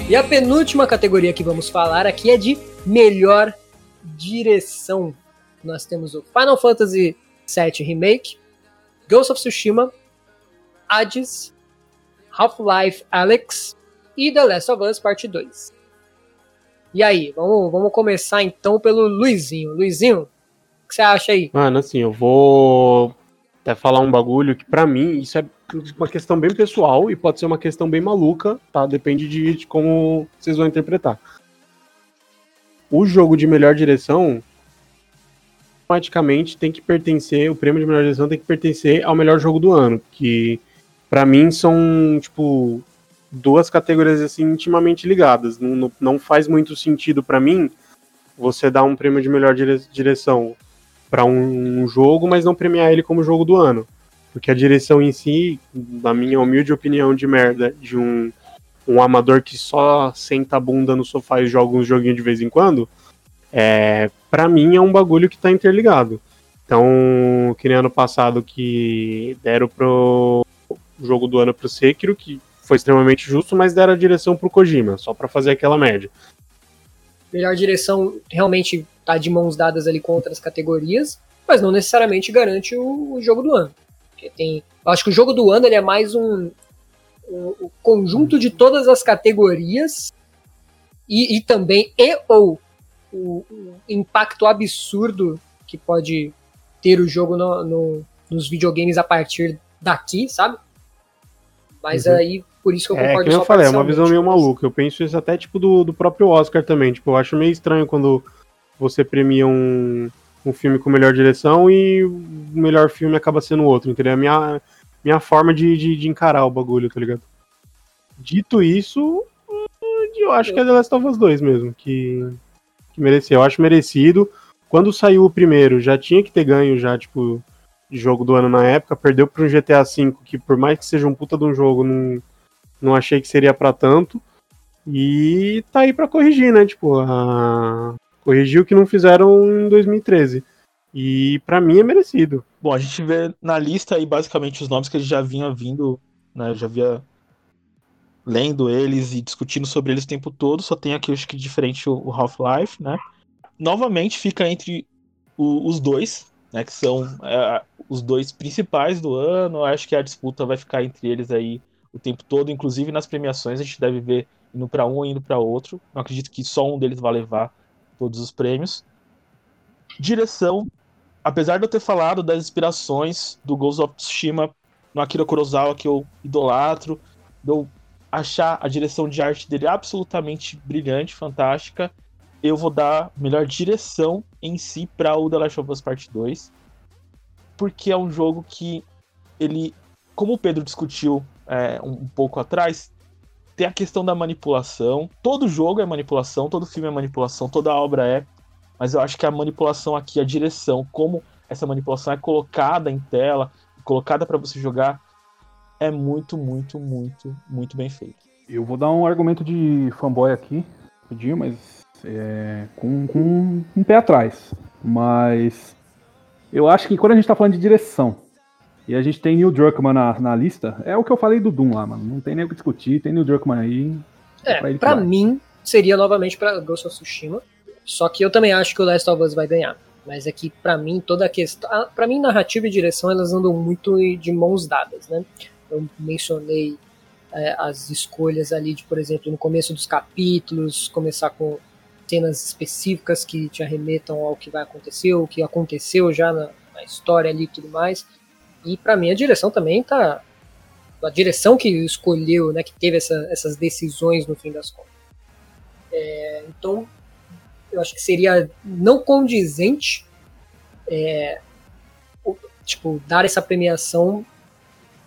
E a penúltima categoria que vamos falar aqui é de melhor direção. Nós temos o Final Fantasy VII Remake, Ghost of Tsushima, Hades, Half-Life Alyx e The Last of Us Parte 2. E aí, vamos, vamos começar então pelo Luizinho. Luizinho, o que você acha aí? Mano, assim, eu vou até falar um bagulho que pra mim isso é uma questão bem pessoal e pode ser uma questão bem maluca, tá? Depende de, de como vocês vão interpretar. O jogo de melhor direção automaticamente tem que pertencer, o prêmio de melhor direção tem que pertencer ao melhor jogo do ano, que pra mim são, tipo, duas categorias assim intimamente ligadas. Não, não, não faz muito sentido pra mim você dar um prêmio de melhor dire- direção para um jogo, mas não premiar ele como jogo do ano. Porque a direção em si, na minha humilde opinião de merda, de um, um amador que só senta a bunda no sofá e joga um joguinho de vez em quando, é, para mim é um bagulho que tá interligado. Então, que nem ano passado que deram pro jogo do ano pro Sekiro, que foi extremamente justo, mas deram a direção pro Kojima, só para fazer aquela média. Melhor direção realmente tá de mãos dadas ali com outras categorias, mas não necessariamente garante o, o jogo do ano. Porque tem, eu acho que o jogo do ano ele é mais um, um- um conjunto de todas as categorias e, e também e ou o, o impacto absurdo que pode ter o jogo no- no- nos videogames a partir daqui, sabe? Mas Uhum. aí, por isso que eu É, concordo que nem eu falei, é uma visão meio maluca. Eu penso isso até tipo do, do próprio Oscar também. Tipo, eu acho meio estranho quando você premia um, um filme com melhor direção e o melhor filme acaba sendo outro, entendeu? É a minha, minha forma de, de, de encarar o bagulho, tá ligado? Dito isso, eu acho que é The Last of Us 2 mesmo, que, que mereceu. Eu acho merecido. Quando saiu o primeiro, já tinha que ter ganho já, tipo, de jogo do ano na época. Perdeu para um GTA V, que por mais que seja um puta de um jogo, não, não achei que seria pra tanto. E tá aí pra corrigir, né? Tipo, a... corrigir o que não fizeram em 2013. E pra mim é merecido. Bom, a gente vê na lista aí basicamente os nomes que a gente já vinha vindo, né? Já via lendo eles e discutindo sobre eles o tempo todo. Só tem aqui, acho que diferente o o Half-Life, né? Novamente fica entre o- os dois, né? Que são é, os dois principais do ano. Acho que a disputa vai ficar entre eles aí o tempo todo. Inclusive nas premiações a gente deve ver indo para um ou indo para outro. Não acredito que só um deles vai levar todos os prêmios. Direção, apesar de eu ter falado das inspirações do Ghost of Tsushima no Akira Kurosawa, que eu idolatro, de eu achar a direção de arte dele absolutamente brilhante, fantástica, eu vou dar melhor direção em si para o The Last of Us Part 2, porque é um jogo que ele, como o Pedro discutiu é, um, pouco atrás, tem a questão da manipulação. Todo jogo é manipulação, todo filme é manipulação, toda obra é. Mas eu acho que a manipulação aqui, a direção, como essa manipulação é colocada em tela, colocada para você jogar, é muito, muito, muito, muito bem feito. Eu vou dar um argumento de fanboy aqui, rapidinho, mas é, com, com um pé atrás. Mas eu acho que quando a gente tá falando de direção e a gente tem Neil Druckmann na, na lista, é o que eu falei do Doom lá, mano. Não tem nem o que discutir, tem Neil Druckmann aí. É, pra ele pra vai. mim, seria novamente pra Ghost of Tsushima. Só que eu também acho que o Last of Us vai ganhar. Mas é que, pra mim, toda a questão. ah, Pra mim, narrativa e direção elas andam muito de mãos dadas, né? Eu mencionei é, as escolhas ali de, por exemplo, no começo dos capítulos, começar com cenas específicas que te arremetam ao que vai acontecer, o que aconteceu já na, na história ali e tudo mais. E pra mim a direção também tá. A direção que escolheu, né, que teve essa- essas decisões no fim das contas. É, então, eu acho que seria não condizente é, tipo, dar essa premiação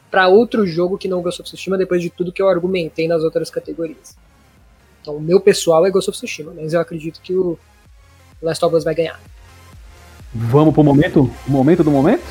para outro jogo que não Ghost of Tsushima depois de tudo que eu argumentei nas outras categorias. Então, o meu pessoal é Ghost of Tsushima, mas eu acredito que o Last of Us vai ganhar. Vamos pro momento? O momento do momento?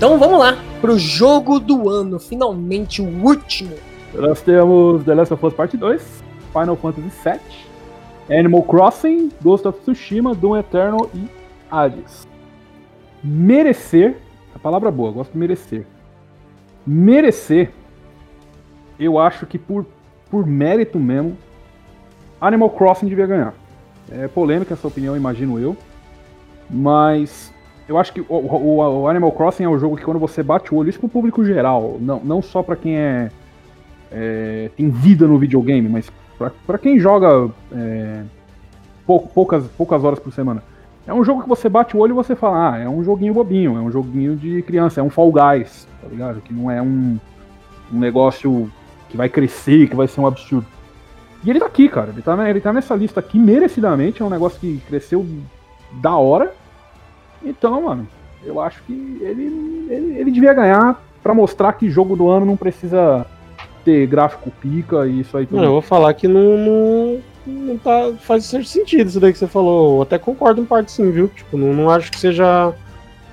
Então vamos lá pro jogo do ano, finalmente o último. Nós temos The Last of Us Part 2, Final Fantasy VII, Animal Crossing, Ghost of Tsushima, Doom Eternal e Hades. Merecer, a palavra boa, gosto de merecer. Merecer, eu acho que por, por mérito mesmo, Animal Crossing devia ganhar. É polêmica essa opinião, imagino eu. Mas eu acho que o, o- o Animal Crossing é o jogo que quando você bate o olho, isso pro público geral, não, não só pra quem é é, tem vida no videogame, mas pra quem joga é, pou- poucas, poucas horas por semana. É um jogo que você bate o olho e você fala, ah, é um joguinho bobinho, é um joguinho de criança, é um Fall Guys, tá ligado? Que não é um, um negócio que vai crescer, que vai ser um absurdo. E ele tá aqui, cara, ele tá, ele tá nessa lista aqui merecidamente, é um negócio que cresceu da hora. Então, mano, eu acho que ele, ele, ele devia ganhar pra mostrar que jogo do ano não precisa ter gráfico pica e isso aí tudo. Não, eu vou falar que não, não, não tá, faz certo sentido isso daí que você falou. Eu até concordo em parte sim, viu? Tipo, não, não acho que seja.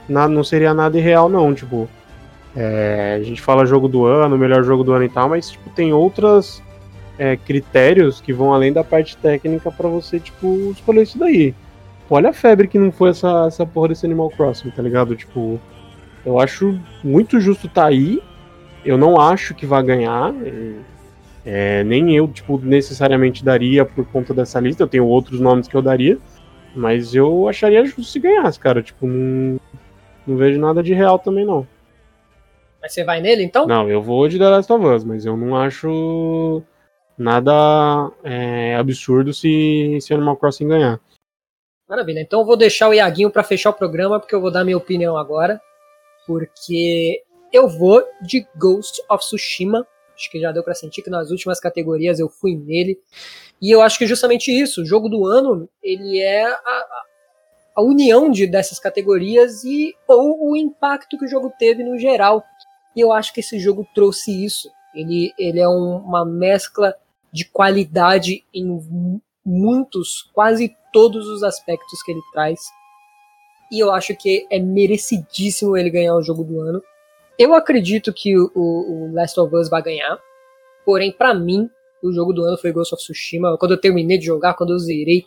Nada, não seria nada irreal, não. Tipo, é, a gente fala jogo do ano, melhor jogo do ano e tal, mas tipo, tem outros critérios que vão além da parte técnica pra você, tipo, escolher isso daí. Olha a febre que não foi essa, essa porra desse Animal Crossing, tá ligado? Tipo, eu acho muito justo tá aí. Eu não acho que vai ganhar. é, é, nem eu, tipo, necessariamente daria por conta dessa lista. Eu tenho outros nomes que eu daria. Mas eu acharia justo se ganhasse, cara. Tipo, não, não vejo nada de real também, não. Mas você vai nele então? Não, eu vou de The Last of Us, mas eu não acho nada é, absurdo se, se Animal Crossing ganhar. Maravilha. Então eu vou deixar o Iaguinho pra fechar o programa, porque eu vou dar minha opinião agora. Porque eu vou de Ghost of Tsushima. Acho que já deu pra sentir que nas últimas categorias eu fui nele. E eu acho que justamente isso, o jogo do ano, ele é a, a- união de, dessas categorias e ou o impacto que o jogo teve no geral. E eu acho que esse jogo trouxe isso. Ele, ele é um- uma mescla de qualidade em muitos, quase todos os aspectos que ele traz. E eu acho que é merecidíssimo ele ganhar o jogo do ano. Eu acredito que o, o- Last of Us vai ganhar. Porém, pra mim, o jogo do ano foi Ghost of Tsushima. Quando eu terminei de jogar, quando eu zerei,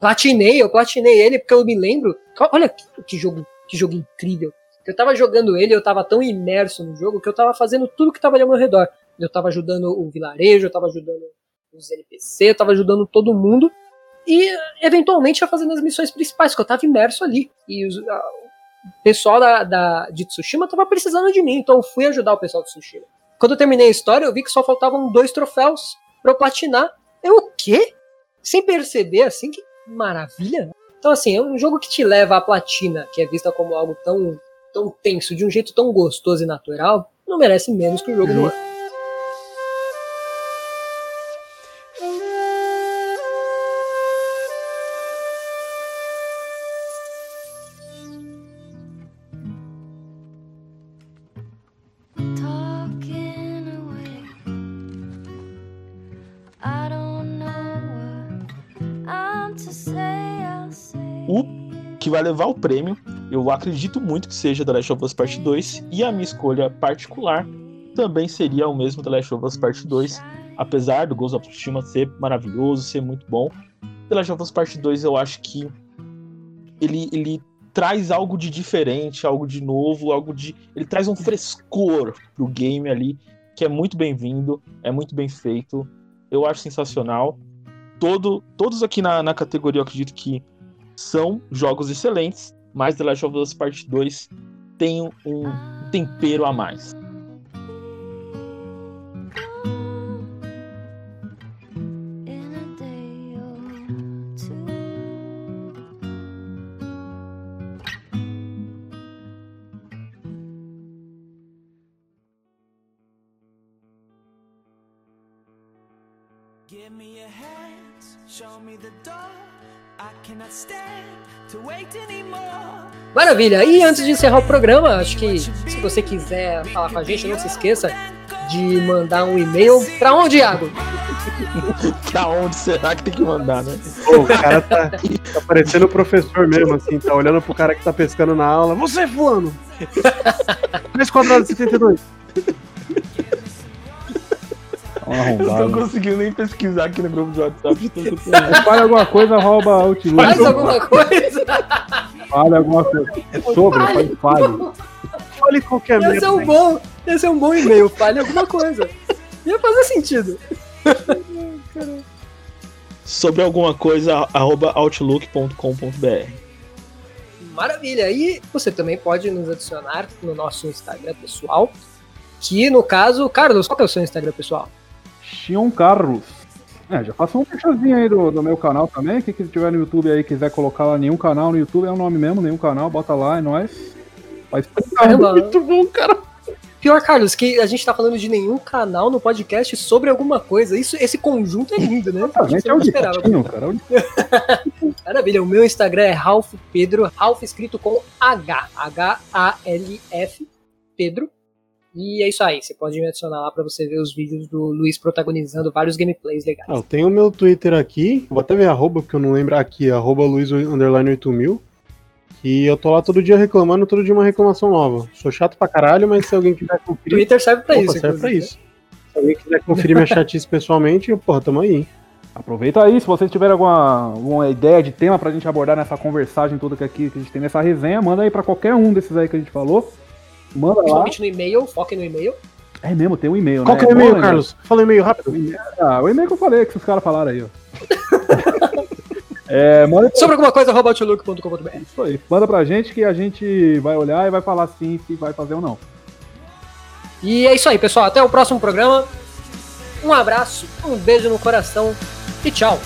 platinei, eu platinei ele porque eu me lembro. Olha que, que jogo, que jogo incrível. Eu tava jogando ele, eu tava tão imerso no jogo que eu tava fazendo tudo que tava ali ao meu redor. Eu tava ajudando o vilarejo, eu tava ajudando os NPC, eu tava ajudando todo mundo. E eventualmente ia fazendo as missões principais, porque eu tava imerso ali. E os- a- o pessoal da, da, de Tsushima tava precisando de mim, então eu fui ajudar o pessoal de Tsushima. Quando eu terminei a história, eu vi que só faltavam dois troféus pra eu platinar. Eu o quê? Sem perceber, assim, que maravilha. né? Então, assim, é um jogo que te leva à platina, que é vista como algo tão, tão tenso, de um jeito tão gostoso e natural, não merece menos que o jogo do ano. Vai levar o prêmio, eu acredito muito que seja The Last of Us Part 2, e a minha escolha particular também seria o mesmo The Last of Us Part 2, apesar do Ghost of Tsushima ser maravilhoso, ser muito bom. The Last of Us Part 2 eu acho que ele, ele traz algo de diferente, algo de novo, algo de. Ele traz um frescor pro game ali, que é muito bem-vindo, é muito bem feito. Eu acho sensacional. Todo, todos aqui na, na categoria eu acredito que são jogos excelentes, mas The Last of Us Part 2 tem um tempero a mais. Maravilha! E antes de encerrar o programa, acho que se você quiser falar com a gente, não se esqueça de mandar um e-mail. Pra onde, Iago? pra onde será que tem que mandar, né? Pô, o cara tá, tá parecendo o professor mesmo, assim, tá olhando pro cara que tá pescando na aula. Você, fulano! 3 quadrados de 72. Um Eu não conseguindo nem pesquisar aqui no grupo de WhatsApp. de tanto tempo. Fale alguma coisa, rouba Outlook. Faz alguma coisa! Fale alguma coisa. É sobre, faz fale. Fale qualquer Esse é um bom, esse é um bom e-mail. Fale alguma coisa. Ia fazer sentido. Sobre alguma coisa, arroba outlook.com.br. Maravilha! E você também pode nos adicionar no nosso Instagram pessoal. Que no caso, Carlos, qual que é o seu Instagram pessoal? Xion Carlos. É, já faça um merchanzinho aí do, do meu canal também. Quem que tiver no YouTube aí quiser colocar lá nenhum canal no YouTube, é o nome mesmo, nenhum canal, bota lá, é nóis. Faz Caramba. muito bom, cara. Pior, Carlos, que a gente tá falando de nenhum canal no podcast sobre alguma coisa. Isso, esse conjunto é lindo, né? A gente é o esperava. Cara. é Maravilha, o meu Instagram é Ralph Pedro, Ralph escrito com H, H-A-L-F, Pedro. E é isso aí, você pode me adicionar lá pra você ver os vídeos do Luiz protagonizando vários gameplays legais. Ah, eu tenho o meu Twitter aqui, vou até ver arroba, porque eu não lembro aqui, arroba Luiz underline 8000. E eu tô lá todo dia reclamando, todo dia uma reclamação nova. Sou chato pra caralho, mas se alguém quiser conferir. Twitter serve pra Opa, isso, serve pra isso. Se alguém quiser conferir minha chatice pessoalmente, eu, porra, tamo aí. Aproveita aí, se vocês tiverem alguma, alguma ideia de tema pra gente abordar nessa conversagem toda que, aqui, que a gente tem nessa resenha, manda aí pra qualquer um desses aí que a gente falou. Manda lá. Principalmente no e-mail, foquem no e-mail. É mesmo, tem um e-mail, Qual né? que é o e-mail, bom, né? Carlos? Fala o e-mail rápido. Ah, o e-mail que eu falei, que os caras falaram aí, ó. é, manda. Sobre alguma coisa, arroba outlook.com.br. Isso aí. Manda pra gente que a gente vai olhar e vai falar sim se vai fazer ou não. E é isso aí, pessoal. Até o próximo programa. Um abraço, um beijo no coração e tchau.